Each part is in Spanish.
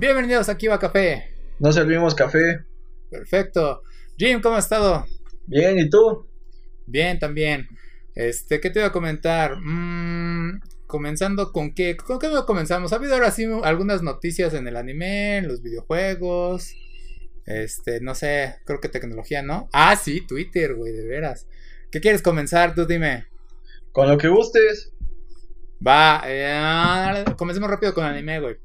Bienvenidos aquí a Café. No servimos café. Perfecto. Jim, ¿cómo has estado? Bien, ¿y tú? Bien, también. Este, ¿qué te iba a comentar? Mm, comenzando con qué, ¿con qué comenzamos? Ha habido ahora sí algunas noticias en el anime, en los videojuegos. Este, no sé, creo que tecnología, ¿no? Ah, sí, Twitter, güey, de veras. ¿Qué quieres comenzar? Tú dime. Con lo que gustes. Va, eh, comencemos rápido con anime, güey.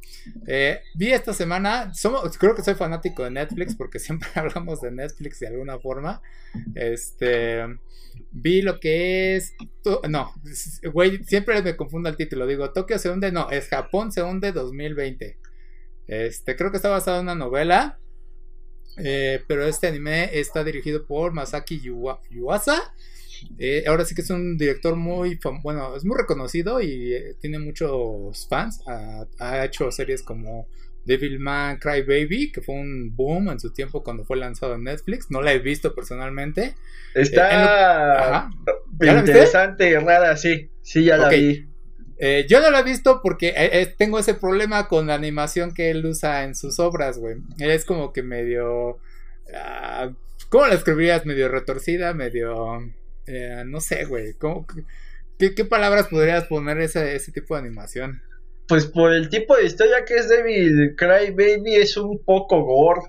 Eh, vi esta semana, somos, creo que soy fanático de Netflix porque siempre hablamos de Netflix de alguna forma. Este, vi lo que es, no, güey, siempre me confundo el título. Digo, Tokio se hunde, no, es Japón se hunde 2020. Este, creo que está basado en una novela. Eh, pero este anime está dirigido por Masaki Yuasa. Eh, ahora sí que es un director muy, bueno, es muy reconocido y eh, tiene muchos fans. Ha, hecho series como Devilman Cry Baby, que fue un boom en su tiempo cuando fue lanzado en Netflix. No la he visto personalmente. Está interesante, rara, sí. Sí, ya la vi. Eh, yo no la he visto porque tengo ese problema con la animación que él usa en sus obras, güey. Es como que medio... Ah, ¿Cómo la escribirías? Medio retorcida, medio... Eh, no sé, güey. qué, palabras podrías poner ese, ese tipo de animación? Pues por el tipo de historia que es Devil Cry Baby es un poco gore.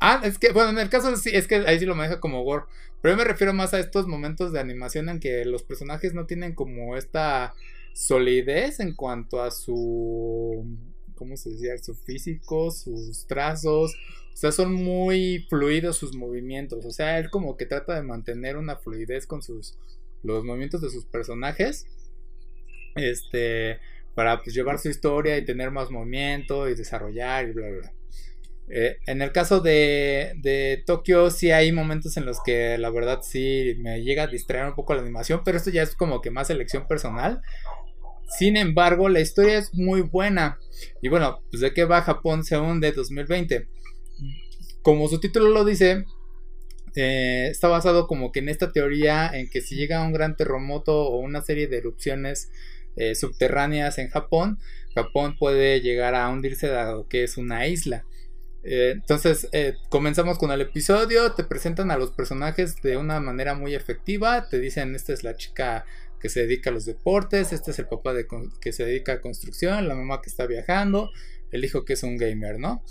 Ah, es que, bueno, en el caso sí, es que ahí sí lo maneja como gore. Pero yo me refiero más a estos momentos de animación en que los personajes no tienen como esta solidez en cuanto a su. ¿Cómo se decía? Su físico, sus trazos, o sea, son muy fluidos sus movimientos. O sea, él como que trata de mantener una fluidez con sus los movimientos de sus personajes. Este, para pues, llevar su historia y tener más movimiento y desarrollar y bla, bla, bla. Eh, en el caso de, de Tokio, sí hay momentos en los que la verdad sí me llega a distraer un poco la animación, pero esto ya es como que más elección personal. Sin embargo, la historia es muy buena. Y bueno, pues de qué va Japón según de 2020 como su título lo dice, eh, está basado como que en esta teoría en que si llega un gran terremoto o una serie de erupciones eh, subterráneas en Japón, Japón puede llegar a hundirse dado que es una isla. Eh, entonces comenzamos con el episodio, te presentan a los personajes de una manera muy efectiva, te dicen esta es la chica que se dedica a los deportes, este es el papá de que se dedica a construcción, la mamá que está viajando, el hijo que es un gamer, ¿no?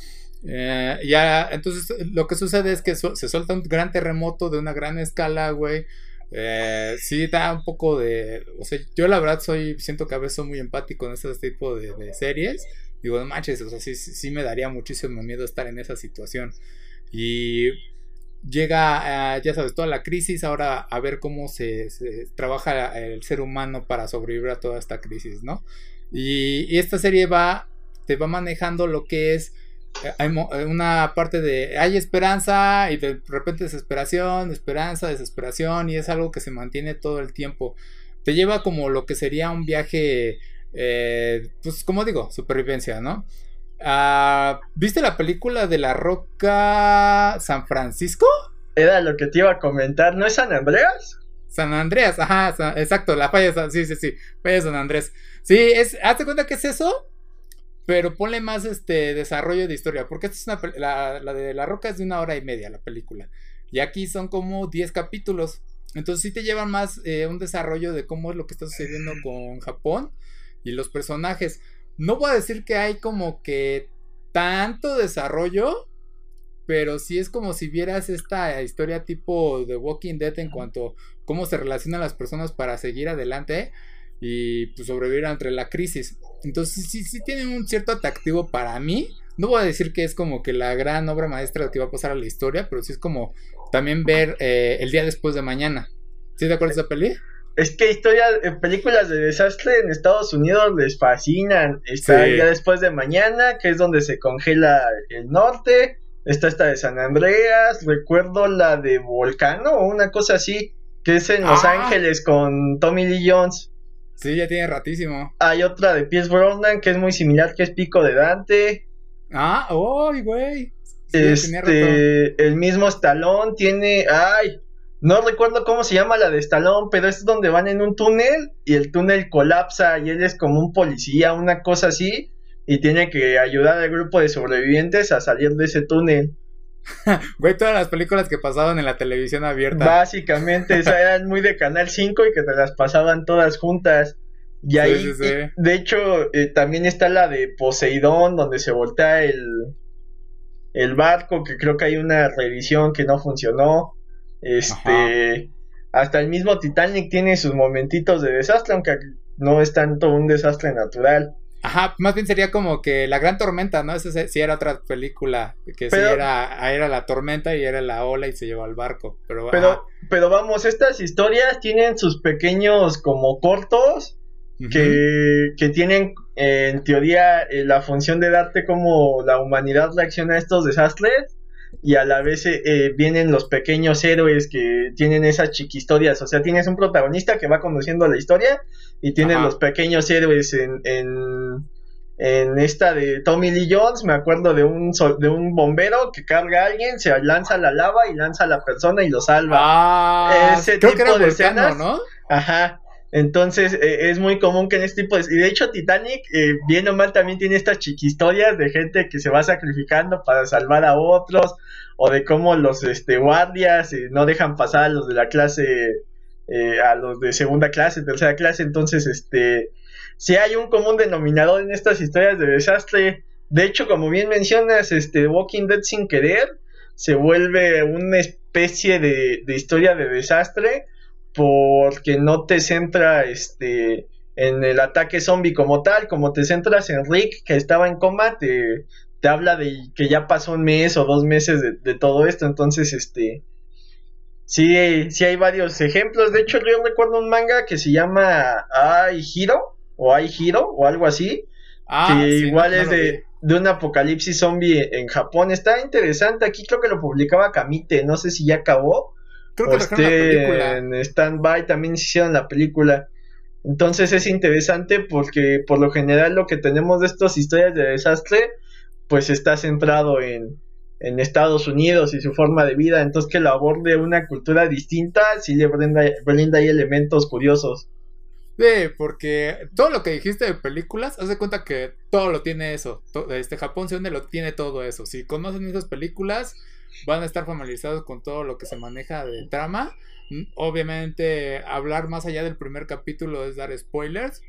Eh, ya, entonces lo que sucede es que se suelta un gran terremoto de una gran escala, güey. Eh, sí, da un poco de. O sea, yo la verdad soy. Siento que a veces soy muy empático en este tipo de, series. Digo, no manches, o sea, sí, sí, me daría muchísimo miedo estar en esa situación. Y llega, ya sabes, toda la crisis. Ahora a ver cómo se, trabaja el ser humano para sobrevivir a toda esta crisis, ¿no? Y, y esta serie va. Te va manejando lo que es hay eh, una parte de hay esperanza y de repente desesperación, esperanza, desesperación y es algo que se mantiene todo el tiempo. Te lleva como lo que sería un viaje, eh, pues como digo, supervivencia, ¿no? Ah, ¿Viste la película de la Roca San Francisco? Era lo que te iba a comentar, ¿no es San Andreas? San Andreas, ajá, exacto, la falla, sí, sí, sí, falla San Andrés. Sí, es, hazte cuenta que es eso, pero ponle más este desarrollo de historia. Porque esta es una. La, la, de La Roca es de una hora y media la película. Y aquí son como 10 capítulos. Entonces sí te llevan más eh, un desarrollo de cómo es lo que está sucediendo con Japón y los personajes. No voy a decir que hay como que tanto desarrollo. Pero sí es como si vieras esta historia tipo de Walking Dead en cuanto a cómo se relacionan las personas para seguir adelante y pues sobrevivir entre la crisis. Entonces sí, sí tiene un cierto atractivo para mí. No voy a decir que es como que la gran obra maestra que va a pasar a la historia, pero sí es como también ver eh, el día después de mañana. ¿Sí te acuerdas de esa peli? Es que historias, eh, películas de desastre en Estados Unidos les fascinan. Está el día después de mañana, que es donde se congela el norte. Está esta de San Andreas. Recuerdo la de Volcano o una cosa así, que es en Los ah. Ángeles con Tommy Lee Jones. Sí, ya tiene ratísimo. Hay otra de Pies Brosnan que es muy similar, que es Pico de Dante. Ah, ¡ay, güey! este, el mismo Stallone tiene, ay, no recuerdo cómo se llama la de Stallone, pero es donde van en un túnel y el túnel colapsa y él es como un policía, una cosa así. y tiene que ayudar al grupo de sobrevivientes a salir de ese túnel. Güey, todas las películas que pasaban en la televisión abierta. Básicamente, o eran muy de Canal 5 y que te las pasaban todas juntas. Y ahí, de hecho, eh, también está la de Poseidón, donde se voltea el, el barco, que creo que hay una revisión que no funcionó. Este, hasta el mismo Titanic tiene sus momentitos de desastre, aunque no es tanto un desastre natural. Ajá, más bien sería como que la gran tormenta, ¿no? Esa sí era otra película, que sí era, era la tormenta y era la ola y se llevó al barco. Pero, pero, pero vamos, estas historias tienen sus pequeños como cortos que, que, tienen en teoría eh, la función de darte como la humanidad reacciona a estos desastres y a la vez eh, eh, vienen los pequeños héroes que tienen esas chiquistorias. O sea, tienes un protagonista que va conduciendo la historia y tienes los pequeños héroes en, en, en, esta de Tommy Lee Jones. Me acuerdo de un, de un bombero que carga a alguien, se lanza la lava y lanza a la persona y lo salva. Ah, Ese tipo de escenas. ¿no? Ajá. Entonces eh, es muy común que en este tipo de... Y de hecho Titanic, eh, bien o mal, también tiene estas chiquistorias de gente que se va sacrificando para salvar a otros, o de cómo los este, guardias eh, no dejan pasar a los de la clase, a los de segunda clase, tercera clase. Entonces, este, si hay un común denominador en estas historias de desastre. De hecho, como bien mencionas, este, Walking Dead sin querer se vuelve una especie de, de historia de desastre porque no te centra este en el ataque zombie como tal, como te centras en Rick que estaba en coma, te, te habla de que ya pasó un mes o dos meses de, todo esto, entonces este sí, sí hay varios ejemplos, de hecho yo recuerdo un manga que se llama Ai Hiro o Ai Hiro o algo así, ah, que igual es de, de un apocalipsis zombie en Japón, está interesante, aquí creo que lo publicaba Kamite, no sé si ya acabó, Creo que esté en stand-by, también hicieron la película. Entonces es interesante porque por lo general lo que tenemos de estas historias de desastre, pues está centrado en, en Estados Unidos y su forma de vida. Entonces que lo aborde una cultura distinta, sí le brinda, brinda ahí elementos curiosos. Sí, porque todo lo que dijiste de películas, haz de cuenta que todo lo tiene eso. este Japón se lo tiene todo eso. Si conocen esas películas, van a estar familiarizados con todo lo que se maneja de trama. Mm, obviamente, hablar más allá del primer capítulo es dar spoilers.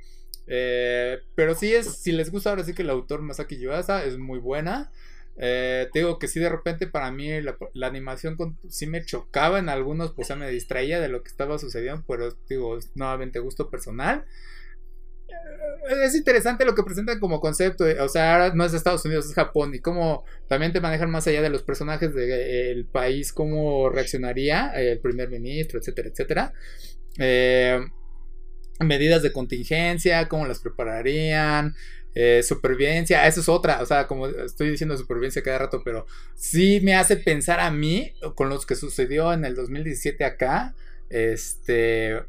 Eh, pero sí es, si les gusta ahora sí que el autor Masaki Yuasa es muy buena. Eh, te digo que sí de repente para mí la, animación sí me chocaba en algunos, pues ya me distraía de lo que estaba sucediendo, pero digo, nuevamente gusto personal es interesante lo que presentan como concepto. Eh, o sea, ahora no es Estados Unidos, es Japón. Y cómo también te manejan más allá de los personajes del país, cómo reaccionaría el primer ministro, etcétera, etcétera. Eh, medidas de contingencia, cómo las prepararían. Eh, supervivencia, eso es otra, o sea, como estoy diciendo supervivencia cada rato, pero sí me hace pensar a mí, con lo que sucedió en el 2017 acá, este,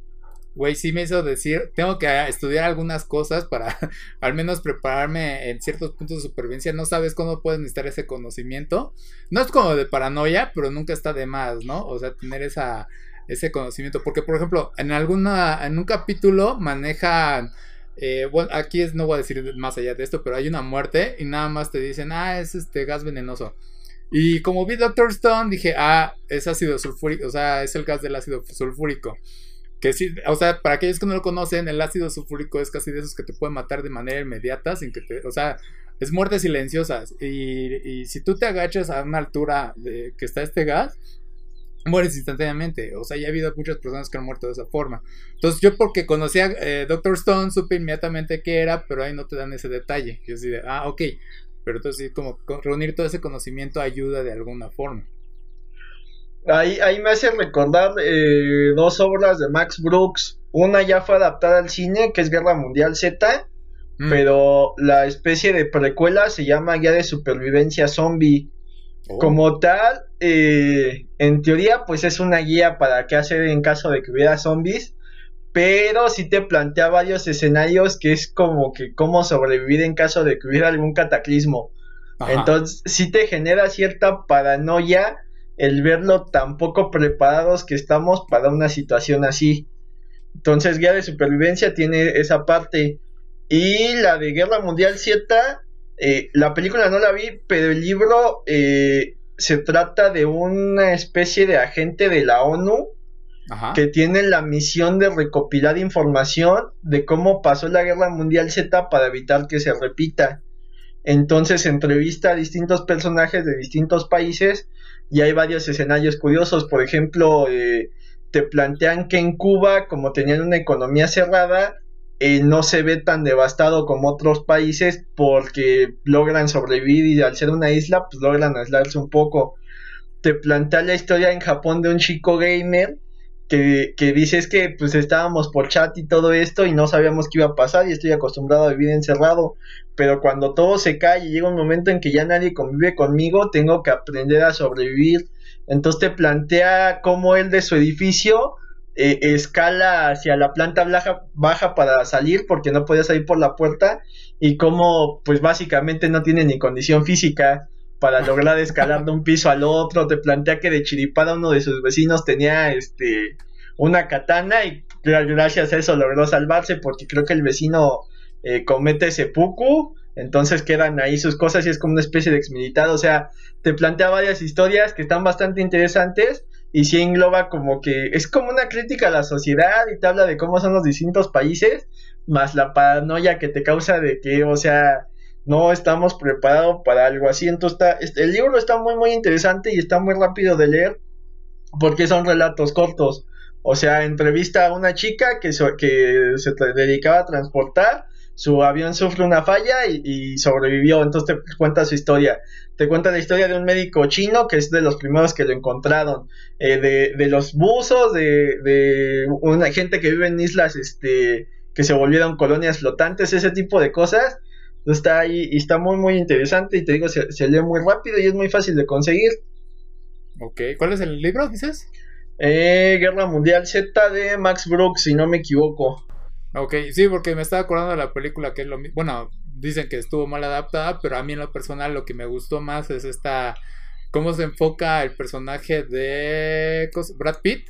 güey, sí me hizo decir, tengo que estudiar algunas cosas para al menos prepararme en ciertos puntos de supervivencia. No sabes cómo puedes necesitar ese conocimiento. No es como de paranoia, pero nunca está de más, ¿no? O sea, tener esa, ese conocimiento. Porque, por ejemplo, en alguna, en un capítulo manejan... Eh, bueno, aquí es, no voy a decir más allá de esto, pero hay una muerte y nada más te dicen, ah, es este gas venenoso. Y como vi Doctor Stone, dije, ah, es ácido sulfúrico, o sea, es el gas del ácido sulfúrico. Que sí, o sea, para aquellos que no lo conocen, el ácido sulfúrico es casi de esos que te pueden matar de manera inmediata, sin que te, o sea, es muerte silenciosa. Y, si tú te agachas a una altura de que está este gas, mueres instantáneamente. O sea, ya ha habido muchas personas que han muerto de esa forma. Entonces, yo porque conocía eh, Doctor Stone, supe inmediatamente qué era, pero ahí no te dan ese detalle. Yo así de, ah, ok. Pero entonces, como reunir todo ese conocimiento ayuda de alguna forma. Ahí, ahí me hace recordar eh, dos obras de Max Brooks. Una ya fue adaptada al cine, que es Guerra Mundial Z, mm. pero la especie de precuela se llama Guía de Supervivencia Zombie. Oh. Como tal, eh, en teoría, pues es una guía para qué hacer en caso de que hubiera zombies, pero sí te plantea varios escenarios que es como que cómo sobrevivir en caso de que hubiera algún cataclismo. Entonces, sí te genera cierta paranoia el verlo tan poco preparados que estamos para una situación así. Entonces, Guía de Supervivencia tiene esa parte. Y la de Guerra Mundial Z Eh, la película no la vi, pero el libro eh, se trata de una especie de agente de la ONU que tiene la misión de recopilar información de cómo pasó la Guerra Mundial Z para evitar que se repita. Entonces entrevista a distintos personajes de distintos países y hay varios escenarios curiosos. Por ejemplo, eh, te plantean que en Cuba, como tenían una economía cerrada, eh, no se ve tan devastado como otros países porque logran sobrevivir y al ser una isla, pues logran aislarse un poco. Te plantea la historia en Japón de un chico gamer que, que dice es que pues estábamos por chat y todo esto y no sabíamos qué iba a pasar y estoy acostumbrado a vivir encerrado, pero cuando todo se cae y llega un momento en que ya nadie convive conmigo, tengo que aprender a sobrevivir. Entonces te plantea cómo él de su edificio eh, escala hacia la planta baja, baja para salir porque no podía salir por la puerta y cómo pues básicamente no tiene ni condición física para lograr escalar de un piso al otro, te plantea que de chiripada uno de sus vecinos tenía este una katana y gracias a eso logró salvarse porque creo que el vecino eh, comete seppuku, entonces quedan ahí sus cosas y es como una especie de exmilitar, o sea, te plantea varias historias que están bastante interesantes y sí engloba como que es como una crítica a la sociedad y te habla de cómo son los distintos países, más la paranoia que te causa de que, o sea, no estamos preparados para algo así. Entonces, está, este, el libro está muy, muy interesante y está muy rápido de leer porque son relatos cortos. O sea, entrevista a una chica que, que se dedicaba a transportar, su avión sufre una falla y, sobrevivió, entonces te cuenta su historia. Te cuenta la historia de un médico chino que es de los primeros que lo encontraron, eh, de, de, los buzos, de, de una gente que vive en islas este, que se volvieron colonias flotantes, ese tipo de cosas está ahí y está muy, muy interesante. Y te digo, se, lee muy rápido y es muy fácil de conseguir. Ok, ¿cuál es el libro, dices? Eh, Guerra Mundial Z de Max Brooks, si no me equivoco. Ok, sí, porque me estaba acordando de la película que es lo mismo. Bueno, dicen que estuvo mal adaptada, pero a mí en lo personal lo que me gustó más es esta. cómo se enfoca el personaje de Brad Pitt.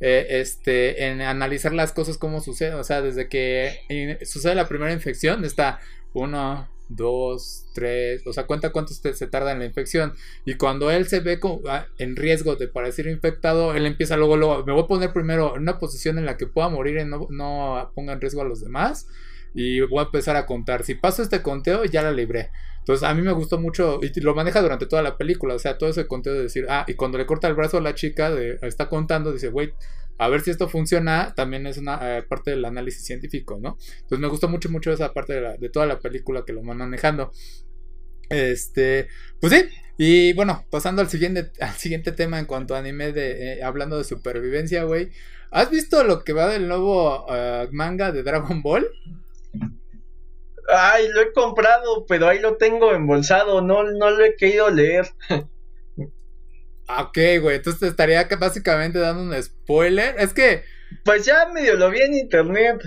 Eh, este, en analizar las cosas como suceden, o sea, desde que sucede la primera infección, está uno, dos, tres, o sea, cuenta cuánto se tarda en la infección. Y cuando él se ve ah, en riesgo de parecer infectado, él empieza luego, luego, me voy a poner primero en una posición en la que pueda morir y no, no ponga en riesgo a los demás. Y voy a empezar a contar. Si paso este conteo, ya la libré. Entonces, a mí me gustó mucho. Y lo maneja durante toda la película. O sea, todo ese conteo de decir, ah, y cuando le corta el brazo a la chica, de, está contando, dice, güey, a ver si esto funciona, también es una eh, parte del análisis científico, ¿no? Entonces me gustó mucho, mucho esa parte de, de toda la película que lo van manejando. Este, pues sí, y bueno, pasando al siguiente, al siguiente tema en cuanto a anime de eh, hablando de supervivencia, güey. ¿Has visto lo que va del nuevo eh, manga de Dragon Ball? Ay, lo he comprado, pero ahí lo tengo embolsado, no, no lo he querido leer. Ok, güey, entonces te estaría básicamente dando un spoiler. Es que. Pues ya medio lo vi en internet.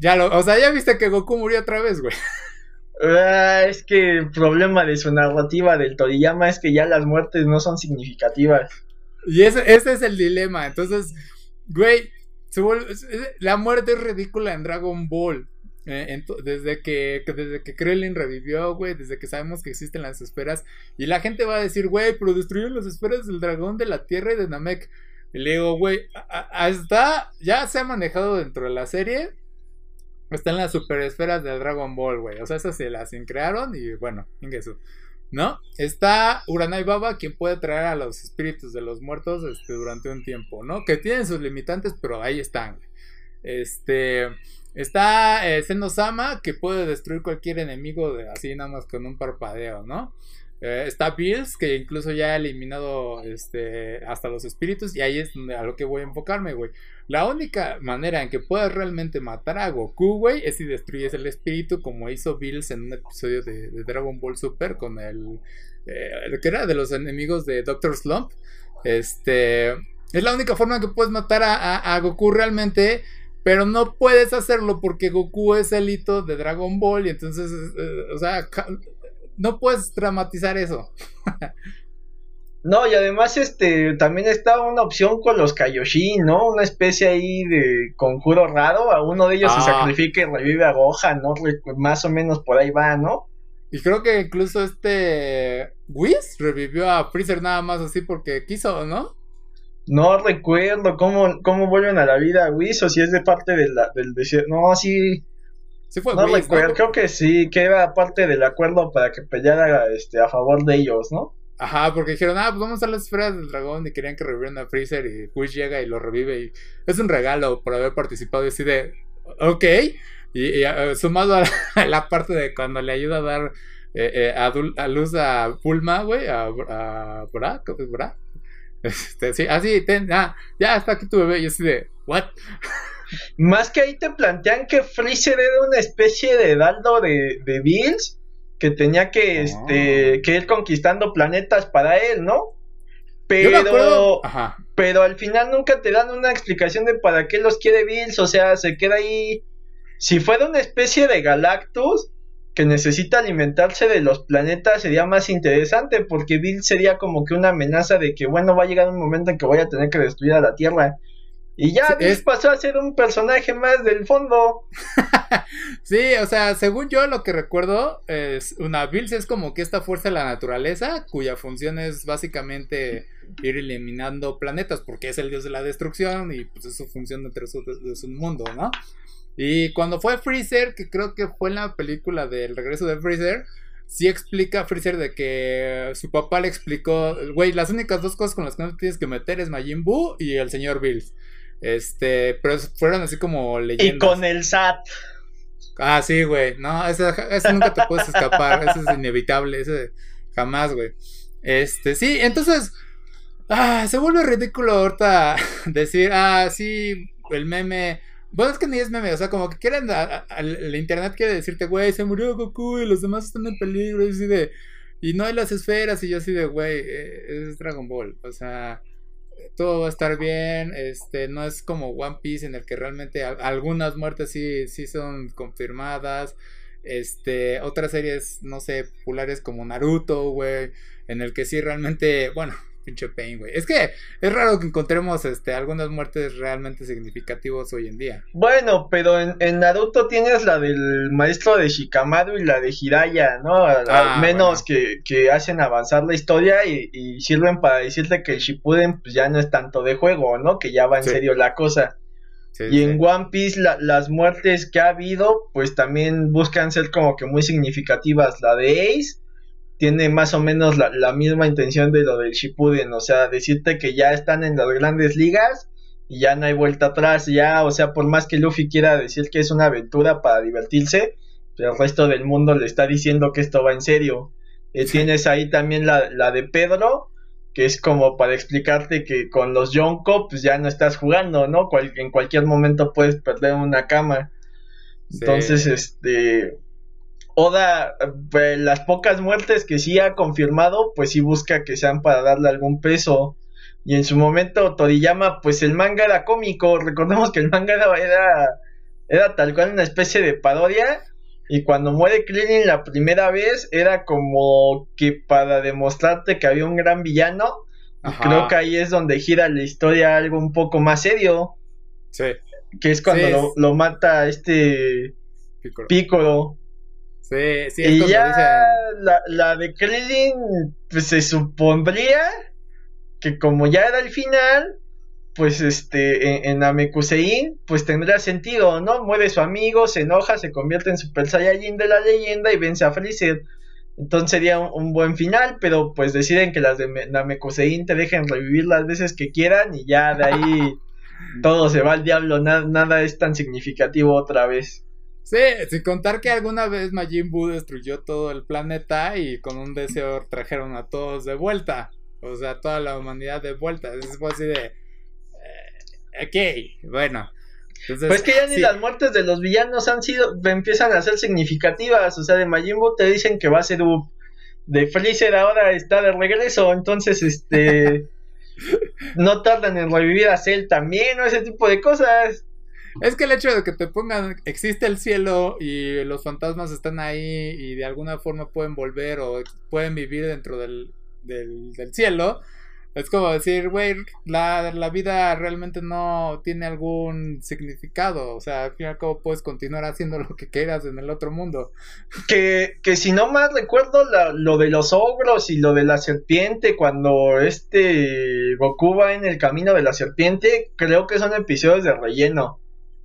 Ya lo, o sea, ya viste que Goku murió otra vez, güey. Ah, es que el problema de su narrativa del Toriyama es que ya las muertes no son significativas. Y ese, ese es el dilema. Entonces, güey, la muerte es ridícula en Dragon Ball. Eh, desde que, desde que Krillin revivió, güey, desde que sabemos que existen las esferas. Y la gente va a decir, güey, pero destruyeron las esferas del dragón de la tierra y de Namek. Y le digo, güey, hasta ya se ha manejado dentro de la serie. Están las super esferas del Dragon Ball, güey. O sea, esas se las crearon y bueno, eso. ¿No? Está Uranai Baba, quien puede traer a los espíritus de los muertos este, durante un tiempo, ¿no? Que tienen sus limitantes, pero ahí están. Este. Está eh, Sama, que puede destruir cualquier enemigo de, así nada más con un parpadeo, ¿no? Eh, está Bills, que incluso ya ha eliminado este, hasta los espíritus. Y ahí es a lo que voy a enfocarme, güey. La única manera en que puedas realmente matar a Goku, güey, es si destruyes el espíritu, como hizo Bills en un episodio de, Dragon Ball Super con el. Eh, que era de los enemigos de Doctor Slump. Este. Es la única forma que puedes matar a Goku realmente. Pero no puedes hacerlo porque Goku es el hito de Dragon Ball y entonces, eh, o sea, no puedes dramatizar eso. no, y además este también está una opción con los Kaioshin, ¿no? Una especie ahí de conjuro raro, a uno de ellos se ah. sacrifica y revive a Gohan, ¿no? Más o menos por ahí va, ¿no? Y creo que incluso este Whis revivió a Freezer nada más así porque quiso, ¿no? No recuerdo cómo, cómo vuelven a la vida Whis o si es de parte de la, del desierto. No, sí. Sí fue No Whis, recuerdo, creo que sí, que era parte del acuerdo para que peleara este, a favor de ellos, ¿no? Ajá, porque dijeron, ah, pues vamos a las esferas del dragón y querían que revivieran a Freezer y Whis llega y lo revive y es un regalo por haber participado y así de, ok. Y, y, eh, sumado a la, a la parte de cuando le ayuda a dar eh, eh, a, a luz a Bulma, güey, a, a Bra, ¿cómo es Bra? Este, sí, así, ten, ah, ya está aquí tu bebé y así de, what? Más que ahí te plantean que Freezer era una especie de Daldo de, de Bills que tenía que, Ah. este, que ir conquistando planetas para él, ¿no? Pero, pero al final nunca te dan una explicación de para qué los quiere Bills, o sea, se queda ahí. Si fuera una especie de Galactus que necesita alimentarse de los planetas, sería más interesante, porque Bills sería como que una amenaza de que, bueno, va a llegar un momento en que voy a tener que destruir a la Tierra. Y ya Sí, Bills es- pasó a ser un personaje más del fondo. Sí, o sea, según yo lo que recuerdo, es una Bills es como que esta fuerza de la naturaleza, cuya función es básicamente ir eliminando planetas, porque es el dios de la destrucción y pues es su función dentro de su, de su mundo, ¿no? Y cuando fue Freezer, que creo que fue en la película del regreso de Freezer, sí explica a Freezer de que su papá le explicó, güey, las únicas dos cosas con las que no te tienes que meter es Majin Buu y el señor Bills. Este, pero fueron así como leyendas. Y con el SAT. Ah, sí, güey. No, eso, eso nunca te puedes escapar. Eso es inevitable. Eso jamás, güey. Este, sí, entonces. Ah, se vuelve ridículo ahorita decir, ah, sí, el meme. Bueno, es que ni es meme, o sea, como que quieren. a- a- a- el internet quiere decirte, güey, se murió Goku y los demás están en peligro. Y así de. Y no hay las esferas. Y yo así de, güey, eh, es Dragon Ball. O sea, todo va a estar bien. Este, no es como One Piece en el que realmente algunas muertes sí, sí son confirmadas. Este, otras series, no sé, populares como Naruto, güey, en el que sí realmente, bueno, pinche pain, güey. Es que es raro que encontremos este algunas muertes realmente significativas hoy en día. Bueno, pero en, en Naruto tienes la del maestro de Shikamaru y la de Jiraiya, ¿no? Al, Ah, al menos bueno. que, que hacen avanzar la historia y, y sirven para decirte que el Shippuden pues, ya no es tanto de juego, ¿no? Que ya va en Sí. serio la cosa. Sí, Y sí. en One Piece la- las muertes que ha habido, pues también buscan ser como que muy significativas. La de Ace tiene más o menos la, la misma intención de lo del Shippuden, o sea, decirte que ya están en las grandes ligas y ya no hay vuelta atrás, ya, o sea, por más que Luffy quiera decir que es una aventura para divertirse, pero el resto del mundo le está diciendo que esto va en serio. Eh, Sí. Tienes ahí también la, la de Pedro, que es como para explicarte que con los Yonko pues ya no estás jugando, ¿no? Cual- en cualquier momento puedes perder una cama. Sí. Entonces, este Oda, eh, las pocas muertes que sí ha confirmado, pues sí busca que sean para darle algún peso. Y en su momento Toriyama, pues el manga era cómico, recordemos que el manga era, era, tal cual una especie de parodia. Y cuando muere Krillin la primera vez, era como que para demostrarte que había un gran villano. Y Ajá. creo que ahí es donde gira la historia algo un poco más serio. Sí, Que es cuando Sí, lo, es- lo mata este Piccolo. Piccolo. Sí, sí, es y ya dicen. la, la de Krillin, pues se supondría que como ya era el final, pues este, en, en Namekusein, pues tendría sentido, ¿no? Muere su amigo, se enoja, se convierte en Super Saiyajin de la leyenda y vence a Freezer. Entonces sería un, un buen final, pero pues deciden que las de Me- Namekusein te dejen revivir las veces que quieran y ya de ahí todo se va al diablo, na- nada es tan significativo otra vez. Sí, sin contar que alguna vez Majin Buu destruyó todo el planeta y con un deseo trajeron a todos de vuelta. O sea, toda la humanidad de vuelta. Es así de. eh, ok, bueno. Entonces, Pues que ya ni sí, las muertes de los villanos han sido, empiezan a ser significativas. O sea, de Majin Buu te dicen que va a ser un- de Freezer ahora está de regreso. Entonces, este. no tardan en revivir a Cell también, o ese tipo de cosas. Es que el hecho de que te pongan, existe el cielo y los fantasmas están ahí y de alguna forma pueden volver o pueden vivir dentro del, del, cielo, Es como decir, güey, la, la, vida realmente no tiene algún significado. O sea, al fin y puedes continuar haciendo lo que quieras en el otro mundo. Que, que si no más recuerdo lo de los ogros y lo de la serpiente, cuando este Goku va en el camino de la serpiente, creo que son episodios de relleno.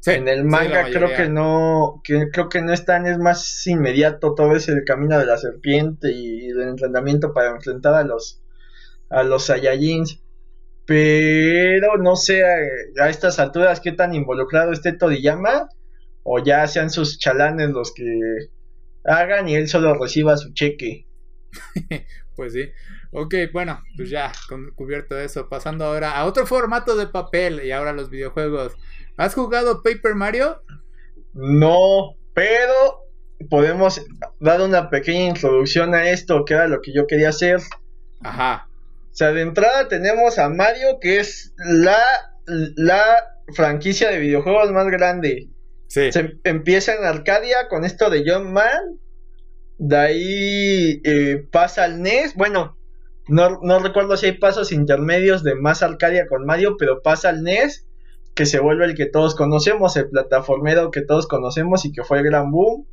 En el manga creo que no, que, creo que no están, es más inmediato todo ese el camino de la serpiente y el entrenamiento para enfrentar a los a los Saiyajins. Pero no sé a, estas alturas qué tan involucrado esté Toriyama. O ya sean sus chalanes los que hagan y él solo reciba su cheque. pues sí. Ok, bueno, pues ya cubierto eso. Pasando ahora a otro formato de papel y ahora los videojuegos. ¿Has jugado Paper Mario? No, pero podemos dar una pequeña introducción a esto, que era lo que yo quería hacer. Ajá. O sea, de entrada tenemos a Mario, que es la, la franquicia de videojuegos más grande. Sí. Se empieza en Arcadia con esto de John Man. De ahí eh, pasa al NES. Bueno, no, no, recuerdo si hay pasos intermedios de más Arcadia con Mario, pero pasa al NES, que se vuelve el que todos conocemos, el plataformero que todos conocemos y que fue el gran boom.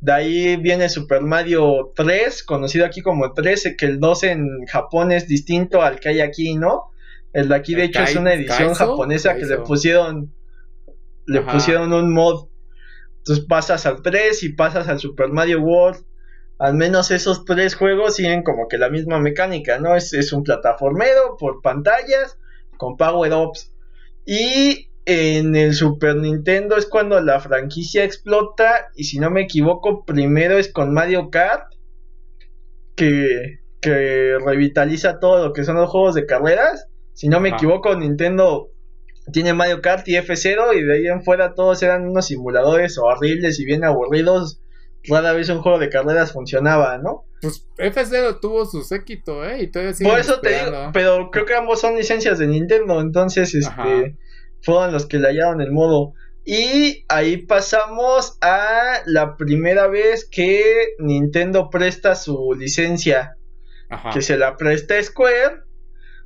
De ahí viene Super Mario 3, conocido aquí como 13, que el 2 en Japón es distinto al que hay aquí, ¿no? El de aquí, de hecho, es una edición japonesa que le pusieron. Le pusieron un mod. Entonces pasas al 3 y pasas al Super Mario World. Al menos esos tres juegos siguen como que la misma mecánica, ¿no? Es, es un plataformero por pantallas con power-ups. Y en el Super Nintendo es cuando la franquicia explota y si no me equivoco primero es con Mario Kart que, que revitaliza todo lo que son los juegos de carreras. Si no me equivoco Nintendo tiene Mario Kart y F0 y de ahí en fuera todos eran unos simuladores horribles y bien aburridos. Rara vez un juego de carreras funcionaba, ¿no? Pues F0 tuvo su séquito, ¿eh? Y todavía Por eso te digo, pero creo que ambos son licencias de Nintendo, entonces, este fueron los que le hallaron el modo. Y ahí pasamos a la primera vez que Nintendo presta su licencia. Que se la presta Square.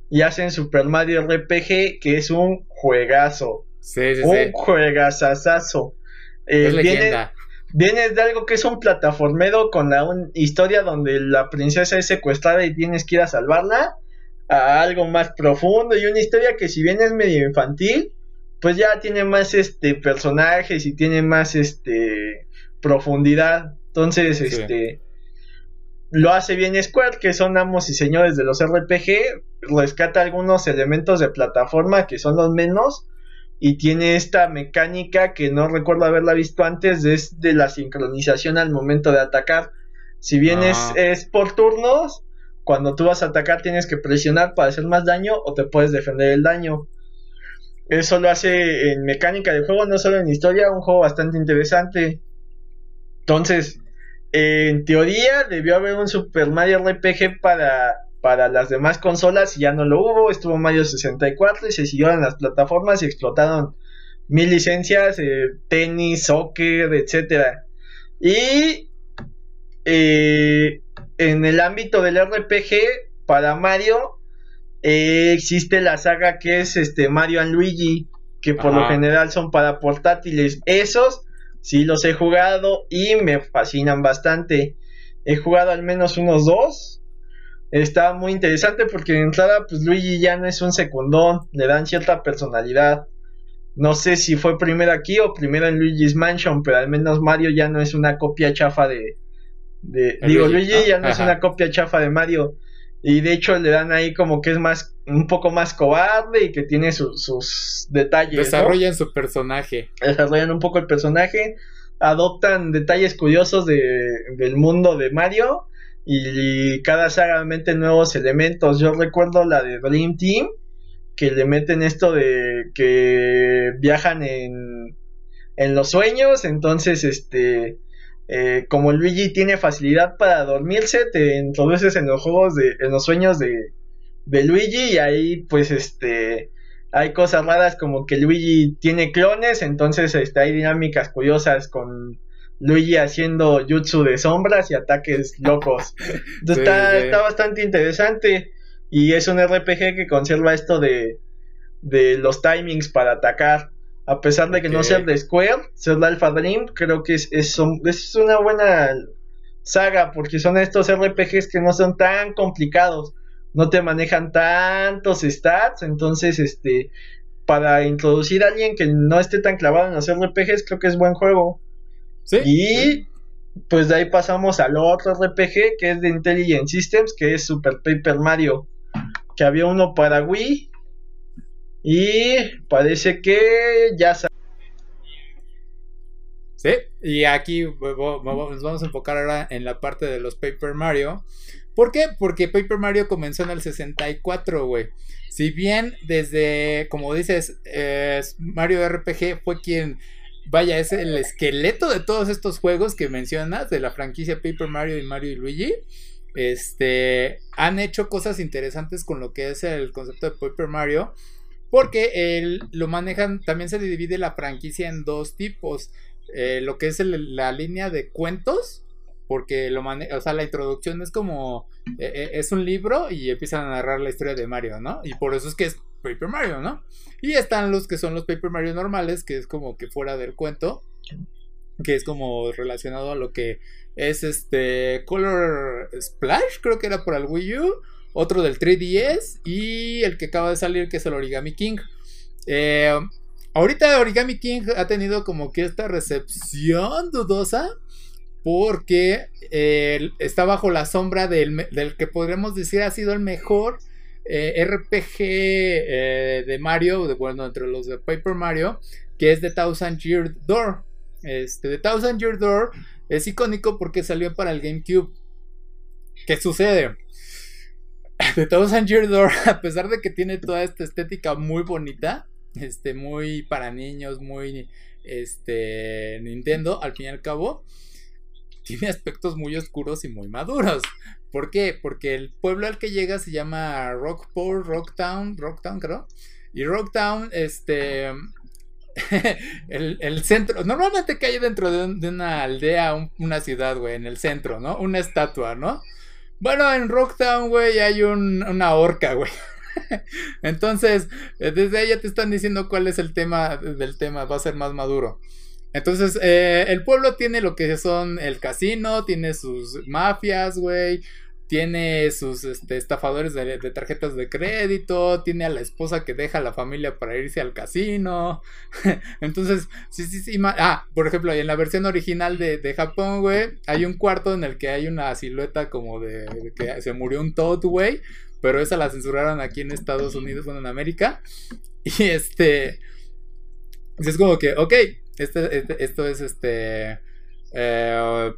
Y hacen Super Mario RPG, que es un juegazo. Sí, sí, un juegazazazo. Eh, viene, de algo que es un plataformero con la historia donde la princesa es secuestrada y tienes que ir a salvarla. A algo más profundo y una historia que si bien es medio infantil, pues ya tiene más este personajes y tiene más este profundidad. Entonces, este lo hace bien Square, que son amos y señores de los RPG, rescata algunos elementos de plataforma que son los menos y tiene esta mecánica que no recuerdo haberla visto antes, es de la sincronización al momento de atacar. Si bien es, ah. es por turnos, cuando tú vas a atacar tienes que presionar para hacer más daño o te puedes defender el daño. Eso lo hace en mecánica de juego, no solo en historia, un juego bastante interesante. Entonces, en teoría debió haber un Super Mario RPG para, para las demás consolas y ya no lo hubo. Estuvo Mario 64 y se siguieron las plataformas y explotaron mil licencias, eh, tenis, soccer, etcétera. Y eh, en el ámbito del RPG, para Mario, eh, existe la saga que es este Mario and Luigi, que por lo general son para portátiles. Esos sí los he jugado y me fascinan bastante. He jugado al menos unos dos. Está muy interesante porque de entrada, pues Luigi ya no es un secundón, le dan cierta personalidad. No sé si fue primero aquí o primero en Luigi's Mansion, pero al menos Mario ya no es una copia chafa de. de digo, Luigi, ya no es una copia chafa de Mario. Y de hecho le dan ahí como que es más un poco más cobarde y que tiene sus detalles. Desarrollan su personaje. Desarrollan un poco el personaje. Adoptan detalles curiosos de, del mundo de Mario. Y, cada saga mete nuevos elementos. Yo recuerdo la de Dream Team. Que le meten esto de que viajan en, en los sueños. Entonces, este eh, como Luigi tiene facilidad para dormirse, te introduces en los juegos de, en los sueños de, de Luigi y ahí pues este hay cosas raras como que Luigi tiene clones, entonces este, hay dinámicas curiosas con Luigi haciendo jutsu de sombras y ataques locos. está, está bastante interesante. Y es un RPG que conserva esto de, de los timings para atacar. A pesar de que no sea de Square, ser de Alpha Dream, creo que es, es, es una buena saga porque son estos RPGs que no son tan complicados, no te manejan tantos stats, entonces este para introducir a alguien que no esté tan clavado en los RPGs, creo que es buen juego. Y pues de ahí pasamos al otro RPG que es de Intelligent Systems, que es Super Paper Mario, que había uno para Wii y parece que ya Sí, y aquí nos vamos a enfocar ahora en la parte de los Paper Mario. ¿Por qué? Porque Paper Mario comenzó en el 64, güey. Si bien desde, como dices, Mario RPG fue quien, vaya, es el esqueleto de todos estos juegos que mencionas, de la franquicia Paper Mario y Mario y Luigi. Este, han hecho cosas interesantes con lo que es el concepto de Paper Mario. Porque él, lo manejan, también se divide la franquicia en dos tipos. Eh, lo que es la línea de cuentos, porque lo o sea, la introducción es como, eh, eh, es un libro y empiezan a narrar la historia de Mario, ¿no? Y por eso es que es Paper Mario, ¿no? Y están los que son los Paper Mario normales, que es como que fuera del cuento, que es como relacionado a lo que es este Color Splash, creo que era para el Wii U, otro del 3DS y el que acaba de salir que es el Origami King. Eh, Ahorita Origami King ha tenido como que esta recepción dudosa porque eh, está bajo la sombra del, que podríamos decir ha sido el mejor eh, RPG eh, de Mario, bueno, entre los de Paper Mario, que es The Thousand Year Door. Este, The Thousand Year Door es icónico porque salió para el GameCube. ¿Qué sucede? The Thousand Year Door, a pesar de que tiene toda esta estética muy bonita, este, muy para niños, muy este, Nintendo, al fin y al cabo, tiene aspectos muy oscuros y muy maduros. ¿Por qué? Porque el pueblo al que llega se llama Rockport, Rocktown, Rocktown creo. Y Rocktown, este, el, centro, normalmente cae dentro de, una aldea, una ciudad, güey, en el centro, ¿no? Una estatua, ¿no? Bueno, en Rocktown, güey, hay una horca, güey. Entonces, eh, desde ahí ya te están diciendo cuál es el tema del tema, va a ser más maduro. Entonces, eh, el pueblo tiene lo que son el casino, tiene sus mafias, güey, tiene sus este, estafadores de, tarjetas de crédito, tiene a la esposa que deja a la familia para irse al casino. Entonces, sí, sí, sí. Ah, por ejemplo, en la versión original de, de Japón, güey, hay un cuarto en el que hay una silueta como de, que se murió un Toad, güey pero esa la censuraron aquí en Estados Unidos, bueno, en América. Y este. Es como que, ok, este, este, esto es este. Eh,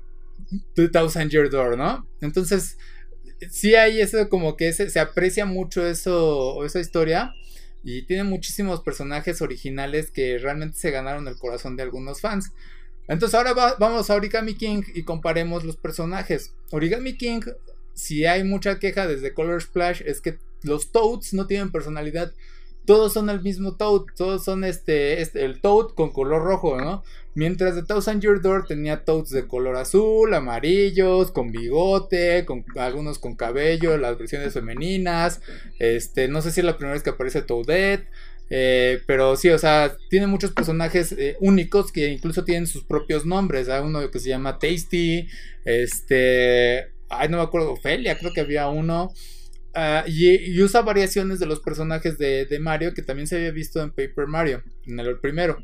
2000 Year Door, ¿no? Entonces, sí hay eso, como que se aprecia mucho eso, esa historia. Y tiene muchísimos personajes originales que realmente se ganaron el corazón de algunos fans. Entonces ahora vamos a Origami King y comparemos los personajes. Origami King si hay mucha queja desde Color Splash es que los Toads no tienen personalidad. Todos son el mismo Toad, todos son este, este el Toad con color rojo, ¿no? Mientras The Thousand Year Door tenía Toads de color azul, amarillos, con bigote, con algunos con cabello, las versiones femeninas. Este, no sé si es la primera vez que aparece Toadette. Eh, pero sí, o sea, tiene muchos personajes eh, únicos que incluso tienen sus propios nombres. Hay uno que se llama Tasty. Este ay, no me acuerdo, Ofelia, creo que había uno. Ah, y, usa variaciones de los personajes de, Mario que también se había visto en Paper Mario, en el primero.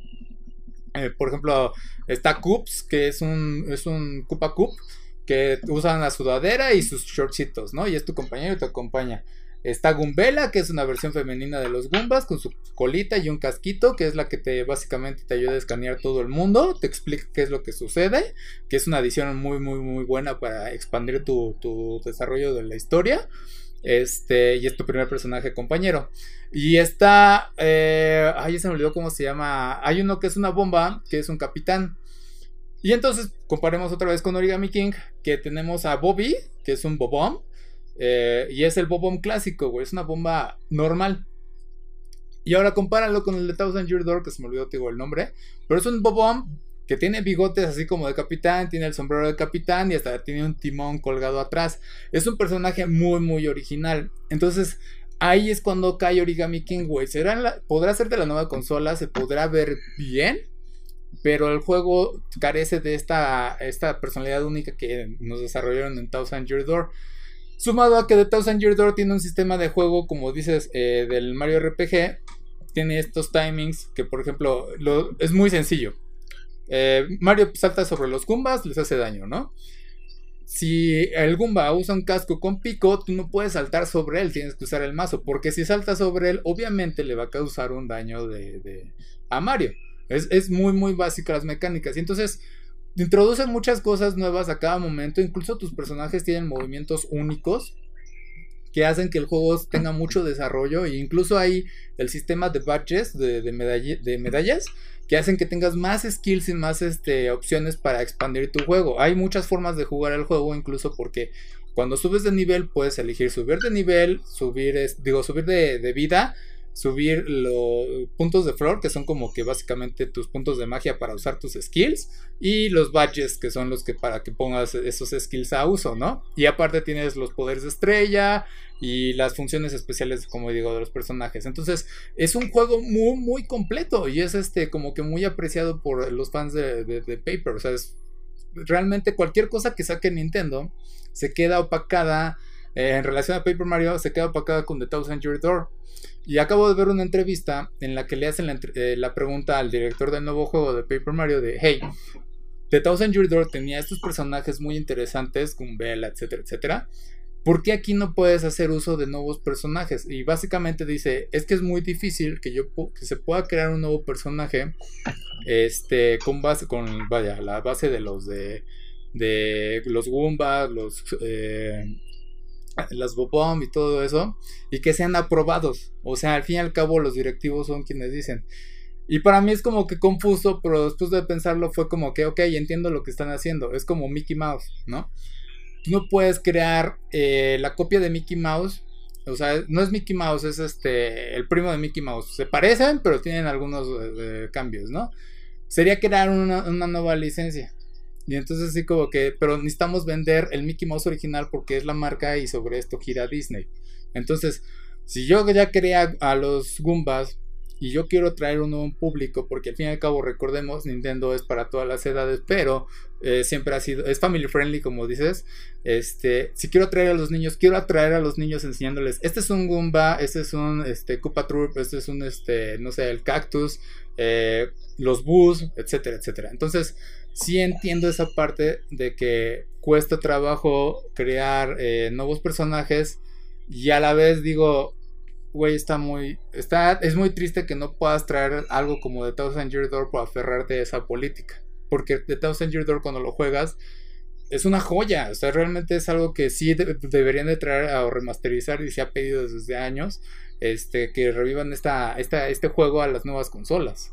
Eh, por ejemplo, está Coops, que es un, es un Koopa Coop, que usan la sudadera y sus shortcitos, ¿no? Y es tu compañero y te acompaña. Está Gumbela, que es una versión femenina de los Gumbas, con su colita y un casquito, que es la que te básicamente te ayuda a escanear todo el mundo, te explica qué es lo que sucede, que es una adición muy, muy, muy buena para expandir tu, desarrollo de la historia. Este, y es tu primer personaje compañero. Y está, eh, ay, se me olvidó cómo se llama. Hay uno que es una bomba, que es un capitán. Y entonces comparemos otra vez con Origami King, que tenemos a Bobby, que es un bobón eh, y es el bobón clásico, güey. Es una bomba normal. Y ahora compáralo con el de Thousand Year Door, que se me olvidó, digo, el nombre. Pero es un bobón que tiene bigotes así como de capitán, tiene el sombrero de capitán y hasta tiene un timón colgado atrás. Es un personaje muy, muy original. Entonces, ahí es cuando cae Origami King, güey. podrá ser de la nueva consola, se podrá ver bien, pero el juego carece de esta, esta personalidad única que nos desarrollaron en Thousand Year Door. Sumado a que The Thousand Year Door tiene un sistema de juego, como dices, eh, del Mario RPG, tiene estos timings que, por ejemplo, es muy sencillo. Eh, Mario salta sobre los Goombas, les hace daño, ¿no? Si el Goomba usa un casco con pico, tú no puedes saltar sobre él, tienes que usar el mazo, porque si saltas sobre él, obviamente le va a causar un daño de, a Mario. Es, es, muy, muy básica las mecánicas. Y entonces, introducen muchas cosas nuevas a cada momento. Incluso tus personajes tienen movimientos únicos que hacen que el juego tenga mucho desarrollo. E incluso hay el sistema de badges, de, de, medallas, que hacen que tengas más skills y más este, opciones para expandir tu juego. Hay muchas formas de jugar el juego, incluso porque cuando subes de nivel puedes elegir subir de nivel, subir, digo, subir de, de vida subir los puntos de flor, que son como que básicamente tus puntos de magia para usar tus skills, y los badges, que son los que para que pongas esos skills a uso, ¿no? Y aparte tienes los poderes de estrella y las funciones especiales, como digo, de los personajes. Entonces, es un juego muy, muy completo y es este como que muy apreciado por los fans de, de Paper. O sea, es realmente cualquier cosa que saque Nintendo se queda opacada eh, en relación a Paper Mario, se queda opacada con The Thousand Year Door. Y acabo de ver una entrevista en la que le hacen la, eh, pregunta al director del nuevo juego de Paper Mario de, hey, The Thousand Year Door tenía estos personajes muy interesantes, con Bella, etcétera, etcétera. ¿Por qué aquí no puedes hacer uso de nuevos personajes? Y básicamente dice, es que es muy difícil que yo que se pueda crear un nuevo personaje este con base con vaya, la base de los de de los Goombas, los eh, las Bobom y todo eso, y que sean aprobados. O sea, al fin y al cabo los directivos son quienes dicen. Y para mí es como que confuso, pero después de pensarlo fue como que, ok, entiendo lo que están haciendo. Es como Mickey Mouse, ¿no? No puedes crear eh, la copia de Mickey Mouse. O sea, no es Mickey Mouse, es este el primo de Mickey Mouse. Se parecen, pero tienen algunos eh, cambios, ¿no? Sería crear una nueva licencia. Y entonces sí como que, pero necesitamos vender el Mickey Mouse original porque es la marca y sobre esto gira Disney. Entonces, si yo ya quería a los Goombas y yo quiero traer un nuevo público, porque al fin y al cabo recordemos, Nintendo es para todas las edades, pero eh, siempre ha sido, es family friendly como dices, este, si quiero traer a los niños, quiero atraer a los niños enseñándoles, este es un Goomba, este es un, este, Koopa Troop, este es un, este, no sé, el Cactus, eh, los Boos, etcétera, etcétera. Entonces, sí entiendo esa parte de que cuesta trabajo crear eh, nuevos personajes y a la vez digo, güey, está muy, está, es muy triste que no puedas traer algo como The Thousand Year Door para aferrarte a esa política. Porque The Thousand Year Door cuando lo juegas es una joya, o sea, realmente es algo que sí deberían de traer o remasterizar y se ha pedido desde años, este, que revivan esta, esta, este juego a las nuevas consolas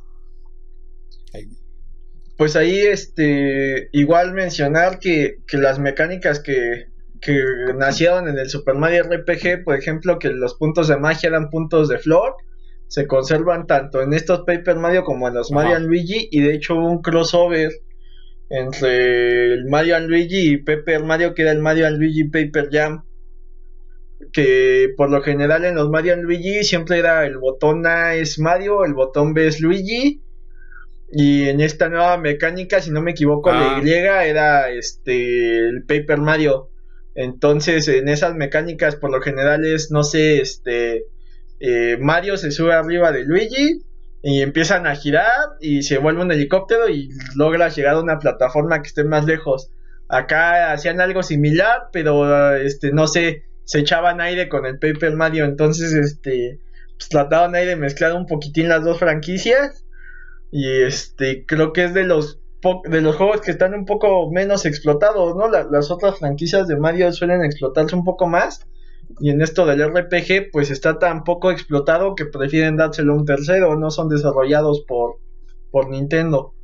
pues ahí este igual mencionar que, las mecánicas que, que, nacieron en el Super Mario RPG, por ejemplo, que los puntos de magia eran puntos de flor, se conservan tanto en estos Paper Mario como en los Mario Luigi y de hecho hubo un crossover entre el Mario Luigi y Paper Mario que era el Mario Luigi Paper Jam que por lo general en los Mario Luigi siempre era el botón A es Mario, el botón B es Luigi y en esta nueva mecánica, si no me equivoco, la ah. Y era este el Paper Mario. Entonces, en esas mecánicas, por lo general es, no sé, este eh, Mario se sube arriba de Luigi y empiezan a girar y se vuelve un helicóptero y logra llegar a una plataforma que esté más lejos. Acá hacían algo similar, pero este no sé, se echaban aire con el Paper Mario, entonces este pues, trataban ahí de mezclar un poquitín las dos franquicias y este, creo que es de los de los juegos que están un poco menos explotados, ¿no? las otras franquicias de Mario suelen explotarse un poco más. Y en esto del RPG, pues está tan poco explotado que prefieren dárselo a un tercero, no son desarrollados por, por Nintendo.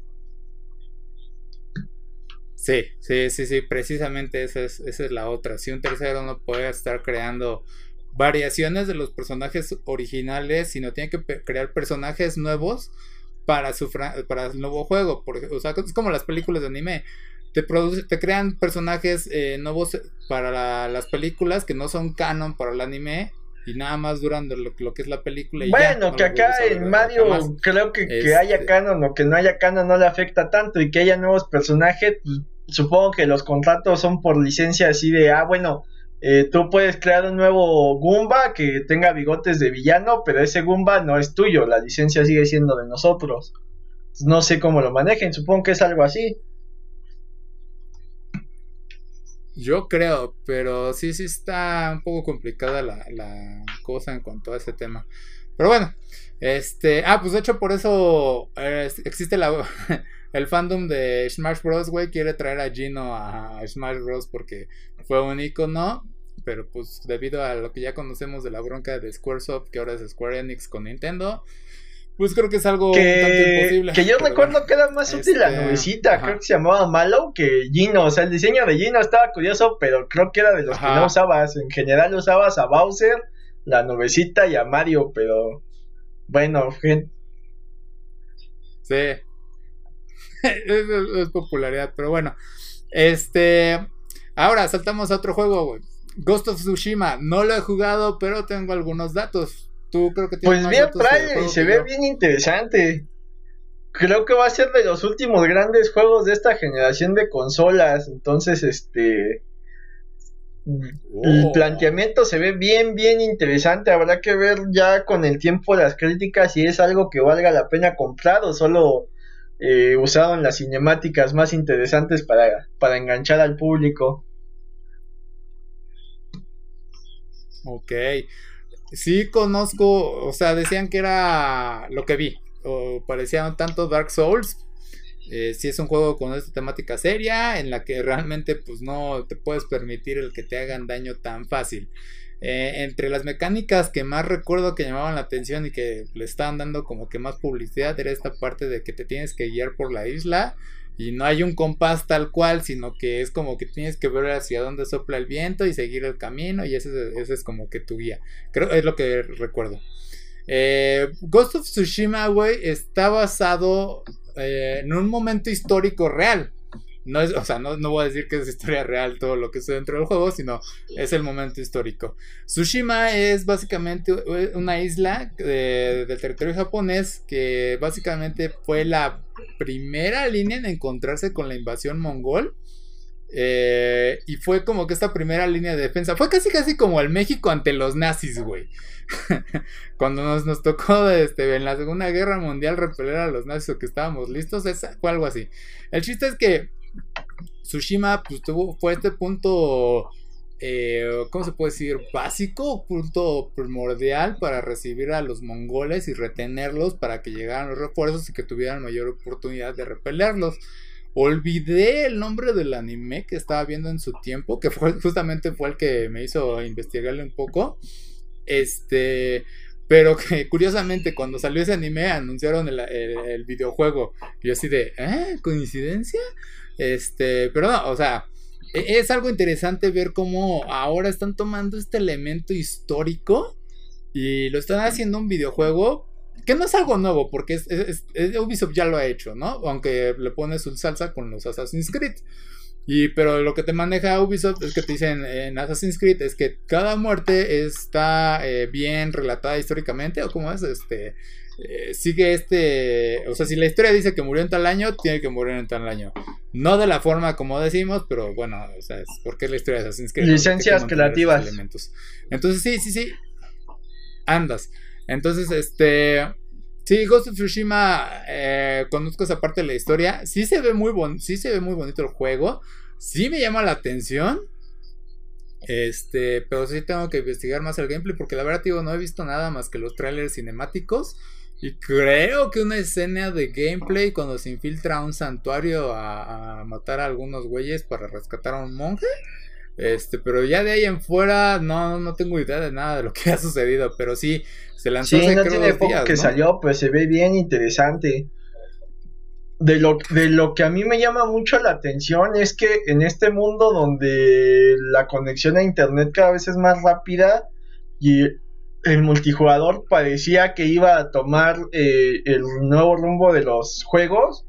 Sí, sí, sí, sí, precisamente esa es, esa es la otra. Si un tercero no puede estar creando variaciones de los personajes originales, sino tiene que crear personajes nuevos, para, su para el nuevo juego. o sea, es como las películas de anime. Te, produce, te crean personajes eh, nuevos para las películas que no son canon para el anime y nada más durando lo, que es la película. bueno, que acá en Mario creo que, que haya este canon o que no haya canon no le afecta tanto y que haya nuevos personajes, pues, supongo que los contratos son por licencia así de, ah, bueno, eh, tú puedes crear un nuevo Goomba que tenga bigotes de villano, pero ese Goomba no es tuyo, la licencia sigue siendo de nosotros. No sé cómo lo manejen, supongo que es algo así. Yo creo, pero sí, sí está un poco complicada la, cosa en cuanto a ese tema. Pero bueno, este. Ah, pues de hecho, por eso eh, existe la, el fandom de Smash Bros. Güey, quiere traer a Gino a Smash Bros. porque fue un icono pero pues debido a lo que ya conocemos de la bronca de Squaresoft, que ahora es Square Enix con Nintendo, pues creo que es algo que, imposible. Que yo recuerdo que era más útil la este, nubecita, creo que se llamaba Malo que Gino, o sea, el diseño de Gino estaba curioso, pero creo que era de los que no usabas, en general usabas a Bowser, la nubecita y a Mario, pero bueno, gente. Sí. es, popularidad, pero bueno. Este, ahora saltamos a otro juego, güey. Ghost of Tsushima, no lo he jugado, pero tengo algunos datos. Tú creo que tienes Pues bien trailer y se ve bien interesante. Creo que va a ser de los últimos grandes juegos de esta generación de consolas. Entonces, este. El oh. planteamiento se ve bien, bien interesante. Habrá que ver ya con el tiempo las críticas si es algo que valga la pena comprar o solo eh, usado en las cinemáticas más interesantes para, para enganchar al público. Ok. Sí conozco, o sea, decían que era lo que vi, o parecía tanto Dark Souls. Eh, si es un juego con esta temática seria, en la que realmente pues no te puedes permitir el que te hagan daño tan fácil. Eh, entre las mecánicas que más recuerdo que llamaban la atención y que le estaban dando como que más publicidad era esta parte de que te tienes que guiar por la isla y no hay un compás tal cual, sino que es como que tienes que ver hacia dónde sopla el viento y seguir el camino y ese, es como que tu guía. Creo es lo que recuerdo. Eh, Ghost of Tsushima, güey, está basado eh, en un momento histórico real. No es, o sea, no, voy a decir que es historia real todo lo que está dentro del juego, sino es el momento histórico. Tsushima es básicamente una isla del territorio japonés que básicamente fue la primera línea en encontrarse con la invasión mongol. Eh, y fue como que esta primera línea de defensa. Fue casi casi como el México ante los nazis, güey. Cuando nos, nos tocó este, en la Segunda Guerra Mundial repeler a los nazis o que estábamos listos, fue algo así. El chiste es que Tsushima pues, tuvo, fue este punto, eh, ¿cómo se puede decir? Básico, punto primordial para recibir a los mongoles y retenerlos para que llegaran los refuerzos y que tuvieran mayor oportunidad de repelerlos. Olvidé el nombre del anime que estaba viendo en su tiempo, que fue, justamente fue el que me hizo investigarle un poco. Este, pero que curiosamente cuando salió ese anime anunciaron el, el videojuego. Y así de, ¿eh? ¿Coincidencia? Este, pero no, o sea, e, es algo interesante ver cómo ahora están tomando este elemento histórico y lo están haciendo un videojuego que no es algo nuevo, porque es, Ubisoft ya lo ha hecho, ¿no? Aunque le pones un salsa con los Assassin's Creed. Y, pero lo que te maneja Ubisoft es que te dicen en Assassin's Creed es que cada muerte está eh, bien relatada históricamente, o como es, este, eh, sigue este, o sea, si la historia dice que murió en tal año, tiene que morir en tal año. No de la forma como decimos, pero bueno, o sea, es porque es la historia de Assassin's Creed. Licencias creativas. Entonces, sí, sí, sí. Andas. Entonces, este. Sí, Ghost of Tsushima, eh, conozco esa parte de la historia. Sí se ve muy bon sí se ve muy bonito el juego. Sí me llama la atención. Este, pero sí tengo que investigar más el gameplay porque la verdad digo, no he visto nada más que los trailers cinemáticos. Y creo que una escena de gameplay cuando se infiltra a un santuario a, matar a algunos güeyes para rescatar a un monje. Este, pero ya de ahí en fuera no, no tengo idea de nada de lo que ha sucedido. Pero sí, se lanzó sí, no tiene poco que salió, pues se ve bien interesante. De lo, de lo que a mí me llama mucho la atención es que en este mundo donde la conexión a internet cada vez es más rápida y el multijugador parecía que iba a tomar eh, el nuevo rumbo de los juegos.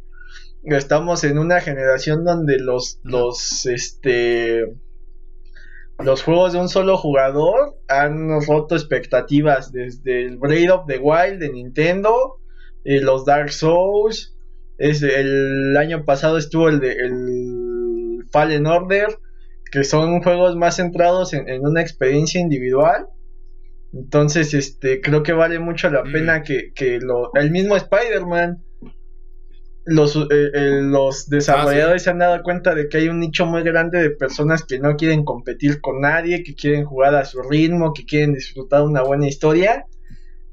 Estamos en una generación donde los, los, este, los juegos de un solo jugador han roto expectativas desde el Braid of the Wild de Nintendo, eh, los Dark Souls, es, el año pasado estuvo el de el Fallen Order, que son juegos más centrados en, una experiencia individual. Entonces, este, creo que vale mucho la pena que, que lo, el mismo Spider-Man los, eh, eh, los desarrolladores ah, se han dado cuenta de que hay un nicho muy grande de personas que no quieren competir con nadie, que quieren jugar a su ritmo, que quieren disfrutar una buena historia.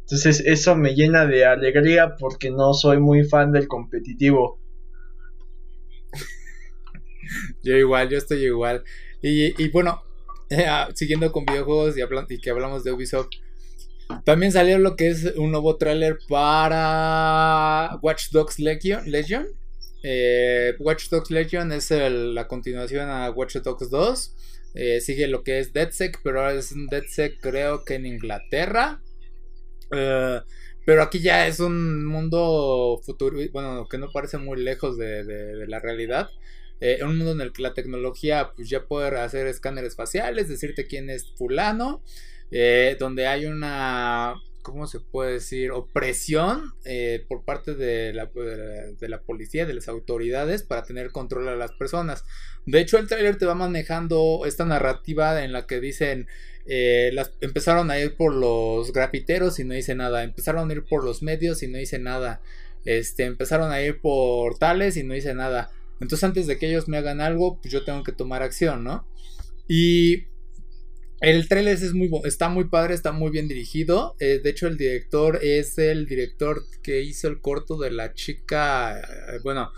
Entonces eso me llena de alegría porque no soy muy fan del competitivo. yo igual, yo estoy igual. Y, bueno, ah, siguiendo con videojuegos y, y que hablamos de Ubisoft, también salió lo que es un nuevo tráiler para Watch Dogs Legion. Eh, Watch Dogs Legion es la continuación a Watch Dogs 2. Eh, sigue lo que es DeadSec, pero ahora es un DeadSec creo que en Inglaterra. Eh, pero aquí ya es un mundo futuro, bueno, que no parece muy lejos de, la realidad. un mundo en el que la tecnología pues, ya puede hacer escáneres faciales, decirte quién es fulano. Eh, donde hay una, ¿cómo se puede decir? Opresión eh, por parte de la, de la, policía, de las autoridades, para tener control a las personas. De hecho, el trailer te va manejando esta narrativa en la que dicen, eh, las, empezaron a ir por los grafiteros y no hice nada, empezaron a ir por los medios y no hice nada, este, empezaron a ir por tales y no hice nada. Entonces antes de que ellos me hagan algo, pues yo tengo que tomar acción, ¿no? Y el trailer es muy está muy padre, está muy bien dirigido. Eh, de hecho, el director es el director que hizo el corto de la chica. Eh, bueno,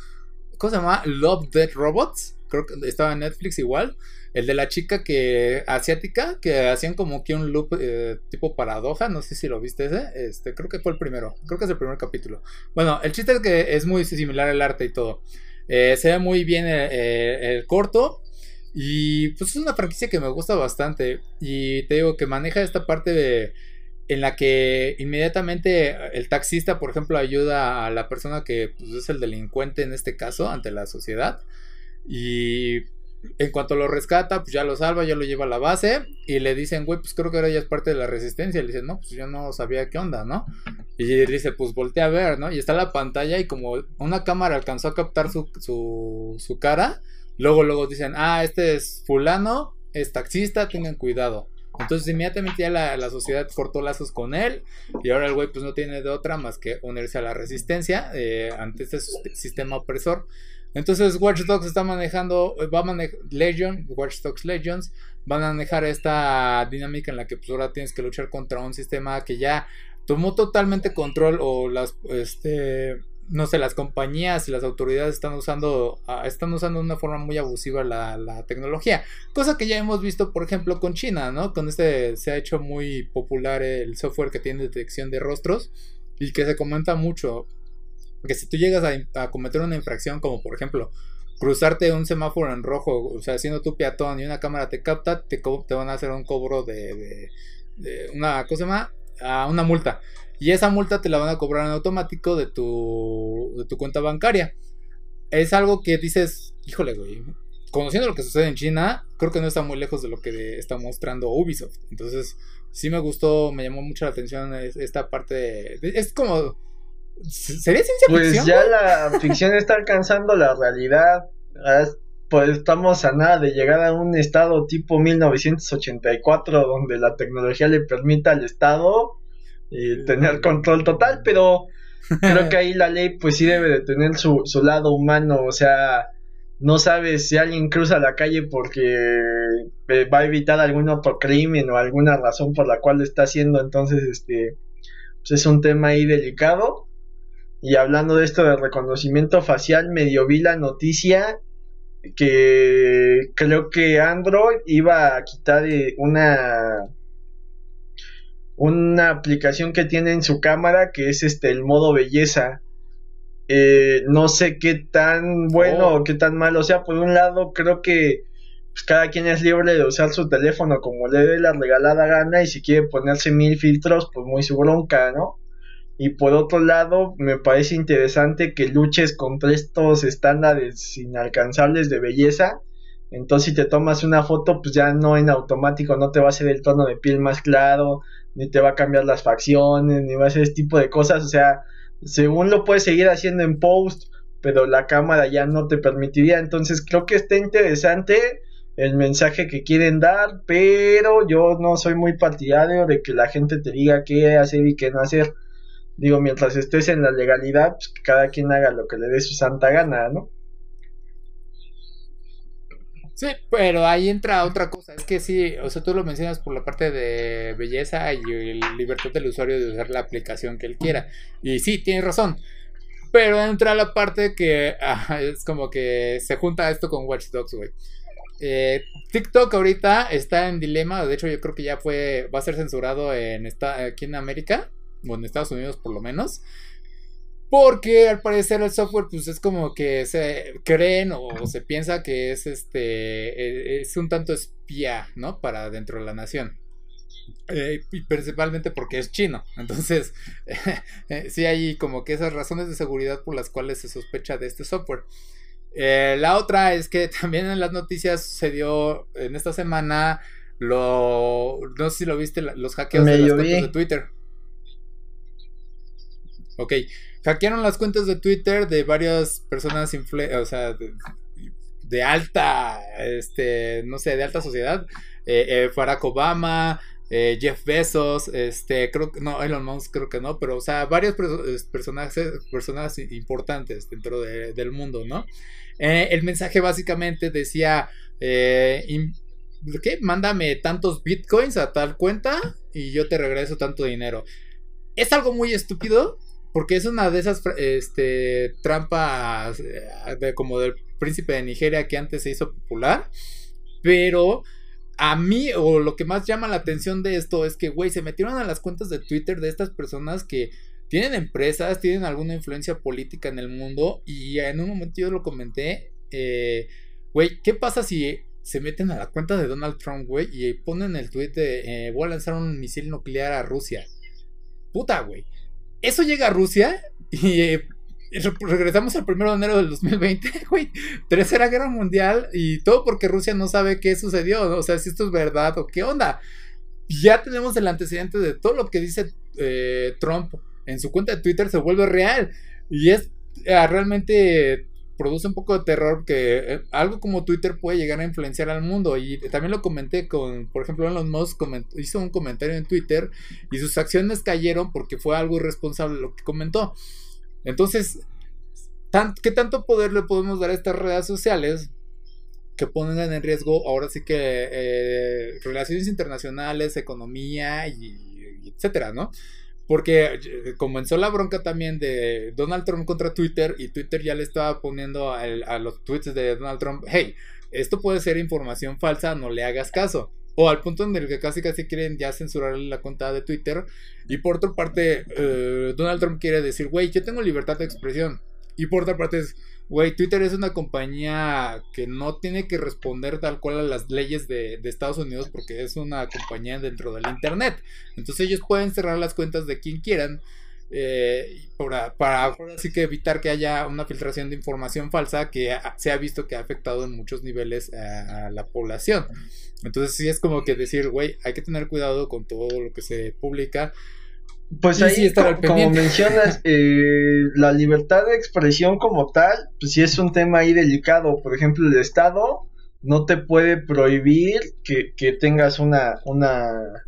¿cómo se llama? Love Dead Robots. Creo que estaba en Netflix igual. El de la chica que asiática, que hacían como que un loop eh, tipo paradoja. No sé si lo viste ese. Este, creo que fue el primero. Creo que es el primer capítulo. Bueno, el chiste es que es muy similar el arte y todo. se ve muy bien el corto. Y pues es una franquicia que me gusta bastante. Y te digo que maneja esta parte de en la que inmediatamente el taxista, por ejemplo, ayuda a la persona que pues, es el delincuente en este caso ante la sociedad. Y en cuanto lo rescata, pues ya lo salva, ya lo lleva a la base. Y le dicen, güey, pues creo que ahora ya es parte de la resistencia. Le dicen, no, pues yo no sabía qué onda, ¿no? Y dice, pues voltea a ver, ¿no? Y está la pantalla y como una cámara alcanzó a captar su, su, su cara Luego, luego dicen, ah, este es fulano, es taxista, tengan cuidado. Entonces inmediatamente ya la, sociedad cortó lazos con él y ahora el güey pues no tiene de otra más que unirse a la resistencia eh, ante este sistema opresor. Entonces Watch Dogs está manejando, va a manejar Legion, Watch Dogs Legends, van a manejar esta dinámica en la que pues ahora tienes que luchar contra un sistema que ya tomó totalmente control o las, este, no sé, las compañías y las autoridades están usando, ah, están usando de una forma muy abusiva la, tecnología. Cosa que ya hemos visto, por ejemplo, con China, ¿no? Con este se ha hecho muy popular el software que tiene detección de rostros y que se comenta mucho. Que si tú llegas a, cometer una infracción, como por ejemplo, cruzarte un semáforo en rojo, o sea, siendo tu peatón y una cámara te capta, te, te van a hacer un cobro de, de, una cosa más, a una multa. Y esa multa te la van a cobrar en automático de tu, de tu cuenta bancaria. Es algo que dices, híjole, güey. Conociendo lo que sucede en China, creo que no está muy lejos de lo que está mostrando Ubisoft. Entonces, sí me gustó, me llamó mucho la atención esta parte de, es como ¿Sería ciencia pues ficción? Pues ya la ficción está alcanzando la realidad. Pues estamos a nada de llegar a un estado tipo 1984 donde la tecnología le permita al Estado y tener control total, pero creo que ahí la ley pues sí debe de tener su, su lado humano, o sea, no sabes si alguien cruza la calle porque eh, va a evitar algún otro crimen o alguna razón por la cual lo está haciendo, entonces este pues es un tema ahí delicado. Y hablando de esto de reconocimiento facial, medio vi la noticia que creo que Android iba a quitar eh, una una aplicación que tiene en su cámara que es este el modo belleza. Eh, no sé qué tan bueno oh. o qué tan malo. O sea, por un lado creo que pues cada quien es libre de usar su teléfono como le dé la regalada gana y si quiere ponerse mil filtros, pues muy su bronca, ¿no? Y por otro lado, me parece interesante que luches contra estos estándares inalcanzables de belleza. Entonces, si te tomas una foto, pues ya no en automático, no te va a hacer el tono de piel más claro, ni te va a cambiar las facciones, ni va a hacer ese tipo de cosas. O sea, según lo puedes seguir haciendo en post, pero la cámara ya no te permitiría. Entonces, creo que está interesante el mensaje que quieren dar, pero yo no soy muy partidario de que la gente te diga qué hacer y qué no hacer. Digo, mientras estés en la legalidad, pues que cada quien haga lo que le dé su santa gana, ¿no? Sí, pero ahí entra otra cosa, es que sí, o sea, tú lo mencionas por la parte de belleza y libertad del usuario de usar la aplicación que él quiera. Y sí, tienes razón. Pero entra la parte que es como que se junta esto con Watch Dogs, güey. Eh, TikTok ahorita está en dilema. De hecho, yo creo que ya fue. Va a ser censurado en aquí en América. O en Estados Unidos, por lo menos. Porque al parecer el software, pues es como que se creen o se piensa que es este. E, es un tanto espía, ¿no? Para dentro de la nación. Eh, y principalmente porque es chino. Entonces, eh, sí hay como que esas razones de seguridad por las cuales se sospecha de este software. Eh, la otra es que también en las noticias sucedió en esta semana lo no sé si lo viste los hackeos de las cuentas de Twitter. Ok, hackearon las cuentas de Twitter de varias personas o sea, de, alta, este, no sé, de alta sociedad. Eh, Barack Obama, eh, Jeff Bezos, este, creo que no, Elon Musk creo que no, pero o sea, varios personajes, personas importantes dentro del mundo, ¿no? Eh, el mensaje básicamente decía, eh, ¿qué? Mándame tantos bitcoins a tal cuenta y yo te regreso tanto dinero. Es algo muy estúpido porque es una de esas este, trampas de, como del príncipe de Nigeria que antes se hizo popular, pero a mí, o lo que más llama la atención de esto es que, güey, se metieron a las cuentas de Twitter de estas personas que tienen empresas, tienen alguna influencia política en el mundo. Y en un momento yo lo comenté, eh, güey, ¿qué pasa si se meten a la cuenta de Donald Trump, güey, y ponen el tweet de eh, voy a lanzar un misil nuclear a Rusia? Puta, güey. Eso llega a Rusia y eh, regresamos al 1 de enero del 2020, güey. Tercera guerra mundial y todo porque Rusia no sabe qué sucedió, o sea, si esto es verdad o qué onda. Ya tenemos el antecedente de todo lo que dice eh, Trump en su cuenta de Twitter se vuelve real. Y es eh, realmente produce un poco de terror que eh, algo como Twitter puede llegar a influenciar al mundo. Y también lo comenté con, por ejemplo, Elon Musk hizo un comentario en Twitter y sus acciones cayeron porque fue algo irresponsable lo que comentó. Entonces, ¿qué tanto poder le podemos dar a estas redes sociales que pongan en riesgo ahora sí que eh, relaciones internacionales, economía y, etcétera, ¿no? Porque eh, comenzó la bronca también de Donald Trump contra Twitter y Twitter ya le estaba poniendo a los tweets de Donald Trump, hey, esto puede ser información falsa, no le hagas caso. O al punto en el que casi casi quieren ya censurar la cuenta de Twitter. Y por otra parte, eh, Donald Trump quiere decir, güey, yo tengo libertad de expresión. Y por otra parte es, güey, Twitter es una compañía que no tiene que responder tal cual a las leyes de, Estados Unidos porque es una compañía dentro del Internet. Entonces ellos pueden cerrar las cuentas de quien quieran. Eh, para, para así que evitar que haya una filtración de información falsa que se ha visto que ha afectado en muchos niveles a, a la población. Entonces sí es como que decir, güey, hay que tener cuidado con todo lo que se publica pues ahí, como, mencionas, eh, la libertad de expresión como tal, pues sí es un tema ahí delicado. Por ejemplo, el Estado no te puede prohibir que, que tengas una, una,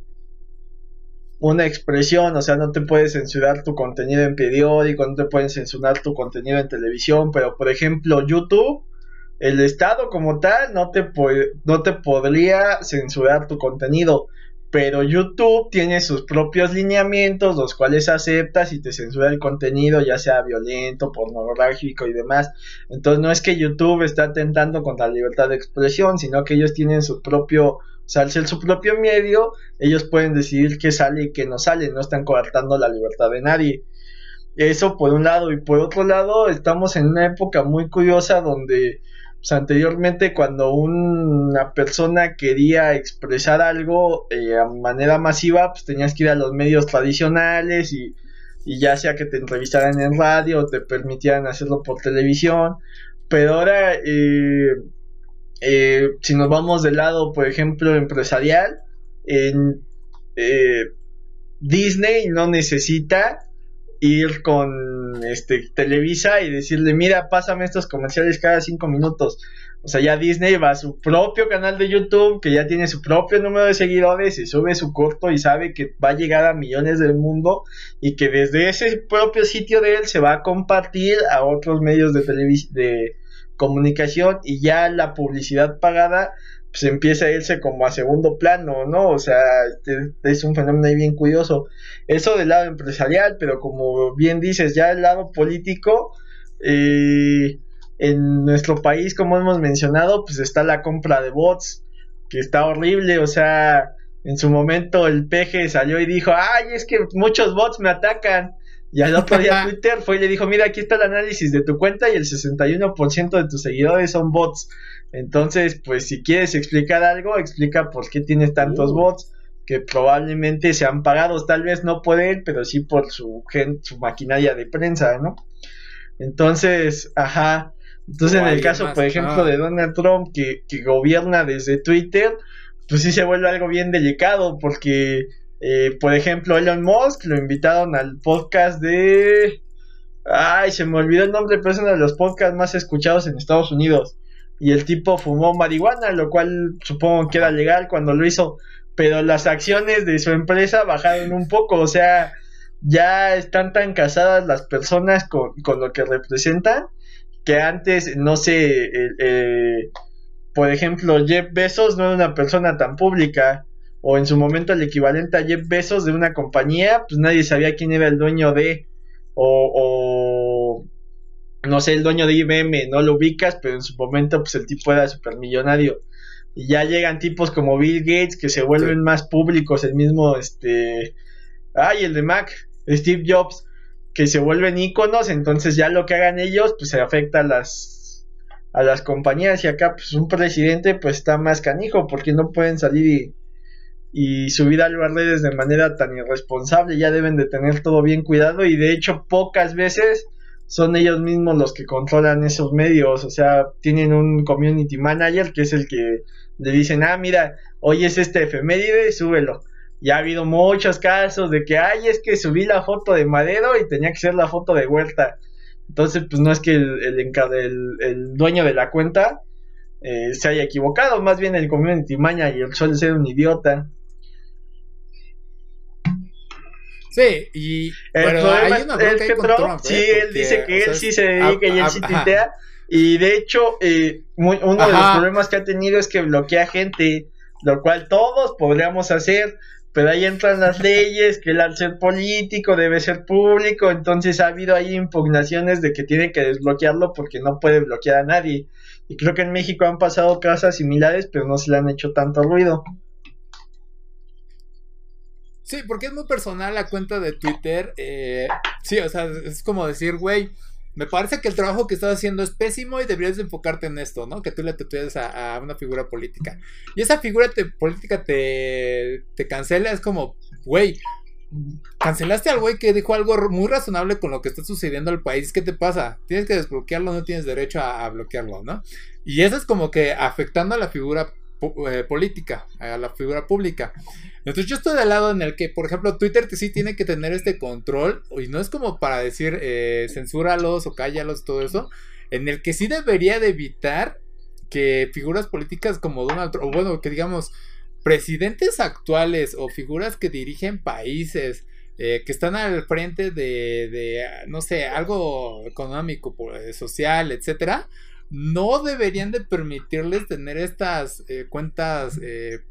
una expresión, o sea, no te puede censurar tu contenido en periódico, no te pueden censurar tu contenido en televisión, pero por ejemplo, YouTube, el Estado como tal no te, no te podría censurar tu contenido pero YouTube tiene sus propios lineamientos, los cuales aceptas y te censura el contenido, ya sea violento, pornográfico y demás. Entonces no es que YouTube está atentando contra la libertad de expresión, sino que ellos tienen su propio, o sea, su propio medio, ellos pueden decidir qué sale y qué no sale, no están coartando la libertad de nadie. Eso por un lado, y por otro lado, estamos en una época muy curiosa donde pues anteriormente cuando una persona quería expresar algo eh, de manera masiva, pues tenías que ir a los medios tradicionales y, ya sea que te entrevistaran en radio o te permitieran hacerlo por televisión. Pero ahora, eh, eh, si nos vamos del lado, por ejemplo, empresarial, en, Disney no necesita ir con este Televisa y decirle, mira, pásame estos comerciales cada cinco minutos. O sea, ya Disney va a su propio canal de YouTube, que ya tiene su propio número de seguidores, y sube su corto y sabe que va a llegar a millones del mundo y que desde ese propio sitio de él se va a compartir a otros medios de, de comunicación y ya la publicidad pagada pues empieza a irse como a segundo plano, ¿no? O sea, este, es un fenómeno ahí bien curioso. Eso del lado empresarial, pero como bien dices, ya el lado político, eh, en nuestro país, como hemos mencionado, pues está la compra de bots, que está horrible, o sea, en su momento el peje salió y dijo, ay, es que muchos bots me atacan. Y al otro día Twitter fue y le dijo, mira, aquí está el análisis de tu cuenta y el 61% de tus seguidores son bots. Entonces, pues si quieres explicar algo, explica por qué tienes tantos uh. bots que probablemente sean pagados, tal vez no por él, pero sí por su, su maquinaria de prensa, ¿no? Entonces, ajá. Entonces, en el caso, por ejemplo, de Donald Trump, que, que, gobierna desde Twitter, pues sí se vuelve algo bien delicado, porque, eh, por ejemplo, Elon Musk lo invitaron al podcast de... Ay, se me olvidó el nombre, pero es uno de los podcasts más escuchados en Estados Unidos y el tipo fumó marihuana, lo cual supongo que era legal cuando lo hizo, pero las acciones de su empresa bajaron un poco, o sea, ya están tan casadas las personas con, lo que representan que antes, no sé, eh, por ejemplo, Jeff Bezos no era una persona tan pública, o en su momento el equivalente a Jeff Bezos de una compañía, pues nadie sabía quién era el dueño de, o no sé, el dueño de IBM, no lo ubicas, pero en su momento pues el tipo era supermillonario. Y ya llegan tipos como Bill Gates que se vuelven más públicos, el mismo, este, ay, el de Mac, Steve Jobs, que se vuelven íconos, entonces ya lo que hagan ellos, pues se afecta a las, a las compañías. Y acá pues un presidente pues está más canijo porque no pueden salir y, y subir a las redes de manera tan irresponsable, ya deben de tener todo bien cuidado. Y de hecho pocas veces son ellos mismos los que controlan esos medios, o sea, tienen un community manager que es el que le dicen, ah, mira, hoy es este efeméride, súbelo. Y ha habido muchos casos de que, ay, es que subí la foto de Madero y tenía que ser la foto de Huerta. Entonces, pues no es que el, el, el dueño de la cuenta eh, se haya equivocado, más bien el community manager suele ser un idiota. Sí, y el problema es que Trump, sí, ¿eh? él dice que él sí se dedica y él sí tuitea. Y de hecho, eh, uno de los problemas que ha tenido es que bloquea gente, lo cual todos podríamos hacer, pero ahí entran las leyes, que él al ser político debe ser público, entonces ha habido ahí impugnaciones de que tiene que desbloquearlo porque no puede bloquear a nadie. Y creo que en México han pasado cosas similares, pero no se le han hecho tanto ruido. Sí, porque es muy personal la cuenta de Twitter. Eh, sí, o sea, es como decir, güey, me parece que el trabajo que estás haciendo es pésimo y deberías enfocarte en esto, ¿no? Que tú le tatues a, una figura política. Y esa figura política te, te cancela, es como, güey, cancelaste al güey que dijo algo muy razonable con lo que está sucediendo al país. ¿Qué te pasa? Tienes que desbloquearlo, no tienes derecho a, a bloquearlo, ¿no? Y eso es como que afectando a la figura eh, política, a la figura pública. Entonces yo estoy del lado en el que, por ejemplo, Twitter sí tiene que tener este control, y no es como para decir eh, censúralos o cállalos, todo eso, en el que sí debería de evitar que figuras políticas como Donald Trump, o bueno, que digamos, presidentes actuales o figuras que dirigen países, eh, que están al frente de, de, no sé, algo económico, social, etcétera, no deberían de permitirles tener estas eh, cuentas eh,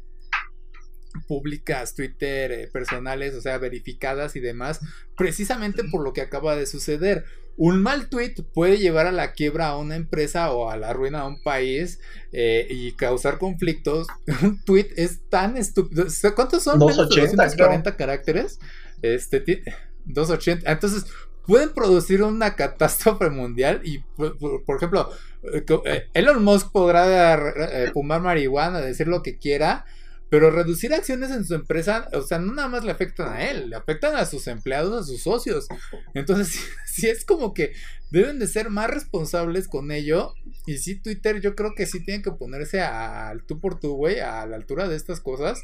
públicas, Twitter, eh, personales, o sea, verificadas y demás, precisamente por lo que acaba de suceder. Un mal tweet puede llevar a la quiebra a una empresa o a la ruina a un país y causar conflictos. Un tweet es tan estúpido. ¿Cuántos son? 280, 240 caracteres. Este, 280. Entonces, pueden producir una catástrofe mundial y, por, ejemplo, eh, eh, Elon Musk podrá eh, fumar marihuana, decir lo que quiera, pero reducir acciones en su empresa, o sea, no nada más le afectan a él, le afectan a sus empleados, a sus socios. Entonces, sí, es como que deben de ser más responsables con ello. Y sí, Twitter yo creo que sí tienen que ponerse al tú por tú, güey, a la altura de estas cosas.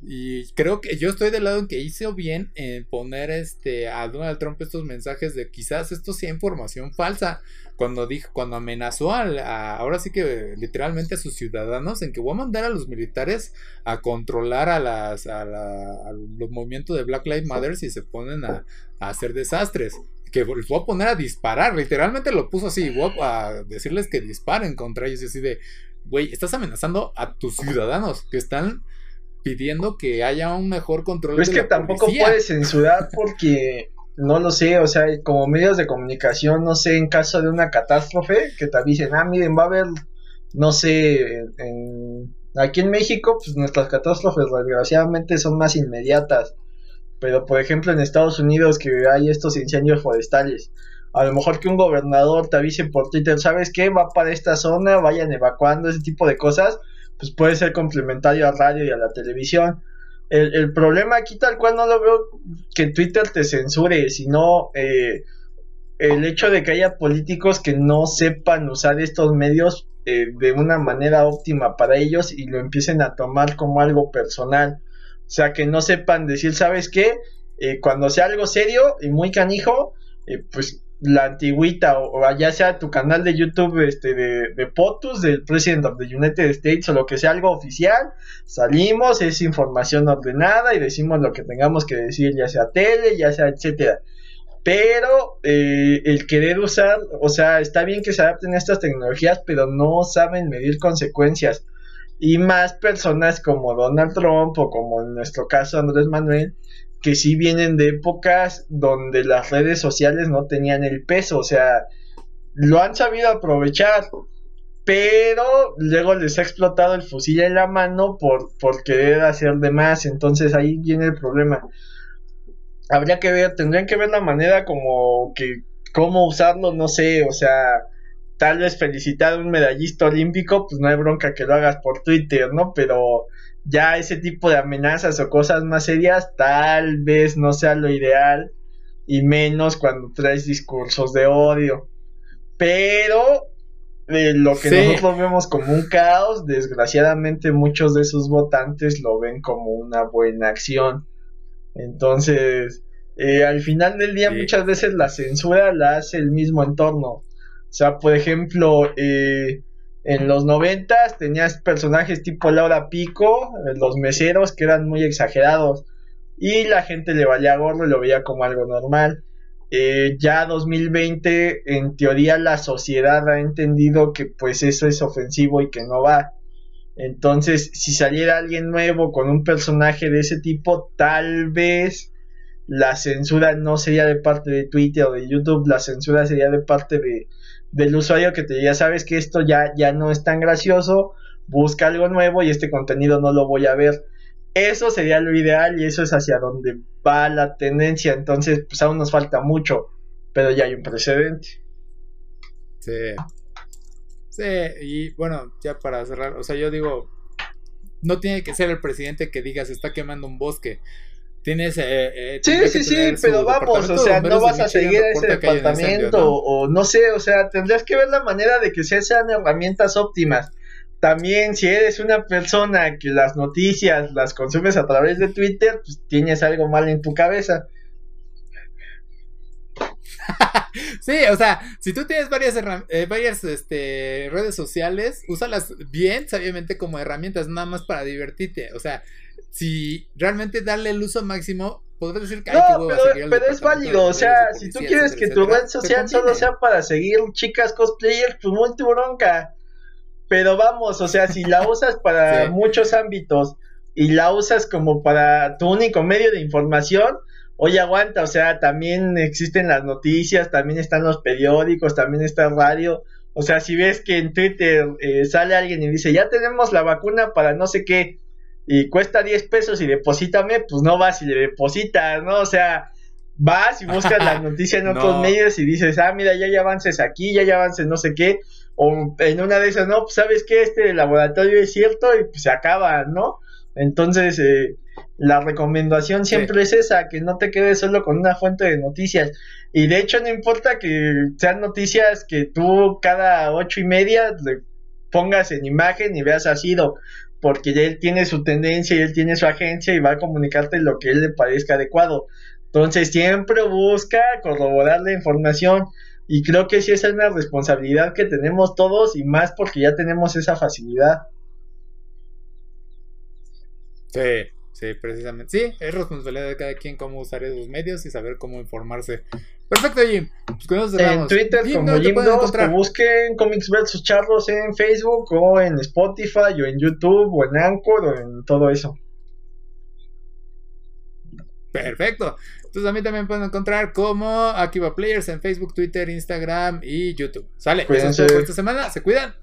Y creo que yo estoy del lado en que hizo bien en poner este a Donald Trump estos mensajes de quizás esto sea información falsa. Cuando dijo, cuando amenazó a, ahora sí que literalmente a sus ciudadanos en que voy a mandar a los militares a controlar a las a, los movimientos de Black Lives Matter si se ponen a, hacer desastres que les voy a poner a disparar, literalmente lo puso así, voy a decirles que disparen contra ellos y así de, güey, estás amenazando a tus ciudadanos que están pidiendo que haya un mejor control. Pero es que tampoco puedes censurar porque no lo sé, o sea, como medios de comunicación, no sé, en caso de una catástrofe, que te avisen, ah, miren, va a haber, no sé, en, aquí en México, pues nuestras catástrofes desgraciadamente son más inmediatas, pero por ejemplo en Estados Unidos que hay estos incendios forestales, a lo mejor que un gobernador te avise por Twitter, ¿sabes qué? Va para esta zona, vayan evacuando, ese tipo de cosas, pues puede ser complementario a radio y a la televisión. El, problema aquí tal cual no lo veo que Twitter te censure, sino eh, el hecho de que haya políticos que no sepan usar estos medios eh, de una manera óptima para ellos y lo empiecen a tomar como algo personal. O sea, que no sepan decir, ¿sabes qué? Eh, cuando sea algo serio y muy canijo, pues la antigüita o, ya sea tu canal de YouTube este de, de POTUS del President of the United States o lo que sea algo oficial, salimos, es información ordenada y decimos lo que tengamos que decir, ya sea tele, ya sea etcétera. Pero eh, el querer usar, o sea, está bien que se adapten a estas tecnologías, pero no saben medir consecuencias. Y más personas como Donald Trump o como en nuestro caso Andrés Manuel, que sí vienen de épocas donde las redes sociales no tenían el peso, o sea, lo han sabido aprovechar, pero luego les ha explotado el fusil en la mano por, por querer hacer de más, entonces ahí viene el problema. Habría que ver, tendrían que ver la manera como que, cómo usarlo, no sé, o sea, tal vez felicitar a un medallista olímpico, pues no hay bronca que lo hagas por Twitter, ¿no? Pero ya ese tipo de amenazas o cosas más serias tal vez no sea lo ideal y menos cuando traes discursos de odio. Pero eh, lo que nosotros vemos como un caos, desgraciadamente muchos de sus votantes lo ven como una buena acción. Entonces, eh, al final del día muchas veces la censura la hace el mismo entorno. O sea, por ejemplo, eh, en los noventas tenías personajes tipo Laura Pico, eh, los meseros que eran muy exagerados y la gente le valía gorro y lo veía como algo normal. Eh, ya 2020 en teoría la sociedad ha entendido que pues eso es ofensivo y que no va. Entonces si saliera alguien nuevo con un personaje de ese tipo tal vez la censura no sería de parte de Twitter o de YouTube, la censura sería de parte de, del usuario que te diga, sabes que esto ya, ya no es tan gracioso, busca algo nuevo y este contenido no lo voy a ver. Eso sería lo ideal y eso es hacia donde va la tendencia. Entonces, pues aún nos falta mucho, pero ya hay un precedente. Sí. Sí, y bueno, ya para cerrar, o sea, yo digo, no tiene que ser el presidente que diga se está quemando un bosque. Tienes. Eh, eh sí, sí, sí, pero vamos, o sea, no vas a seguir a ese departamento, o no sé, o sea, tendrías que ver la manera de que sean herramientas óptimas. También, si eres una persona que las noticias las consumes a través de Twitter, pues tienes algo mal en tu cabeza. sí, o sea, si tú tienes varias, eh, varias este, redes sociales, úsalas bien, sabiamente como herramientas, nada más para divertirte. O sea, si realmente darle el uso máximo, podrías decir que no, pero, pero es válido, o sea, si tú quieres que tu red social solo sea para seguir chicas cosplayers, pues muy tu bronca. Pero vamos, o sea, si la usas para muchos ámbitos y la usas como para tu único medio de información, oye, aguanta, o sea, también existen las noticias, también están los periódicos, también está el radio. O sea, si ves que en Twitter eh, sale alguien y dice, ya tenemos la vacuna para no sé qué, y cuesta 10 pesos y deposítame, pues no vas y le depositas, ¿no? O sea, vas y buscas la noticia en otros medios y dices, ah, mira, ya hay avances aquí, ya hay avances no sé qué, o en una de esas, no, pues sabes que este laboratorio es cierto y pues se acaba, ¿no? Entonces, eh, la recomendación siempre es esa, que no te quedes solo con una fuente de noticias. Y de hecho no importa que sean noticias que tú cada ocho y media le pongas en imagen y veas así, porque él tiene su tendencia y él tiene su agencia y va a comunicarte lo que él le parezca adecuado. Entonces siempre busca corroborar la información y creo que sí esa es una responsabilidad que tenemos todos y más porque ya tenemos esa facilidad. Sí, sí, precisamente. Sí, es responsabilidad de cada quien cómo usar esos medios y saber cómo informarse. Perfecto, Jim. Pues en Twitter como Jim2, busquen Comics vs Charlos en Facebook o en Spotify o en YouTube o en Anchor o en todo eso. Perfecto. Entonces a mí también pueden encontrar como Akiva Players en Facebook, Twitter, Instagram y YouTube. Sale. Eso es todo por esta semana. Se cuidan.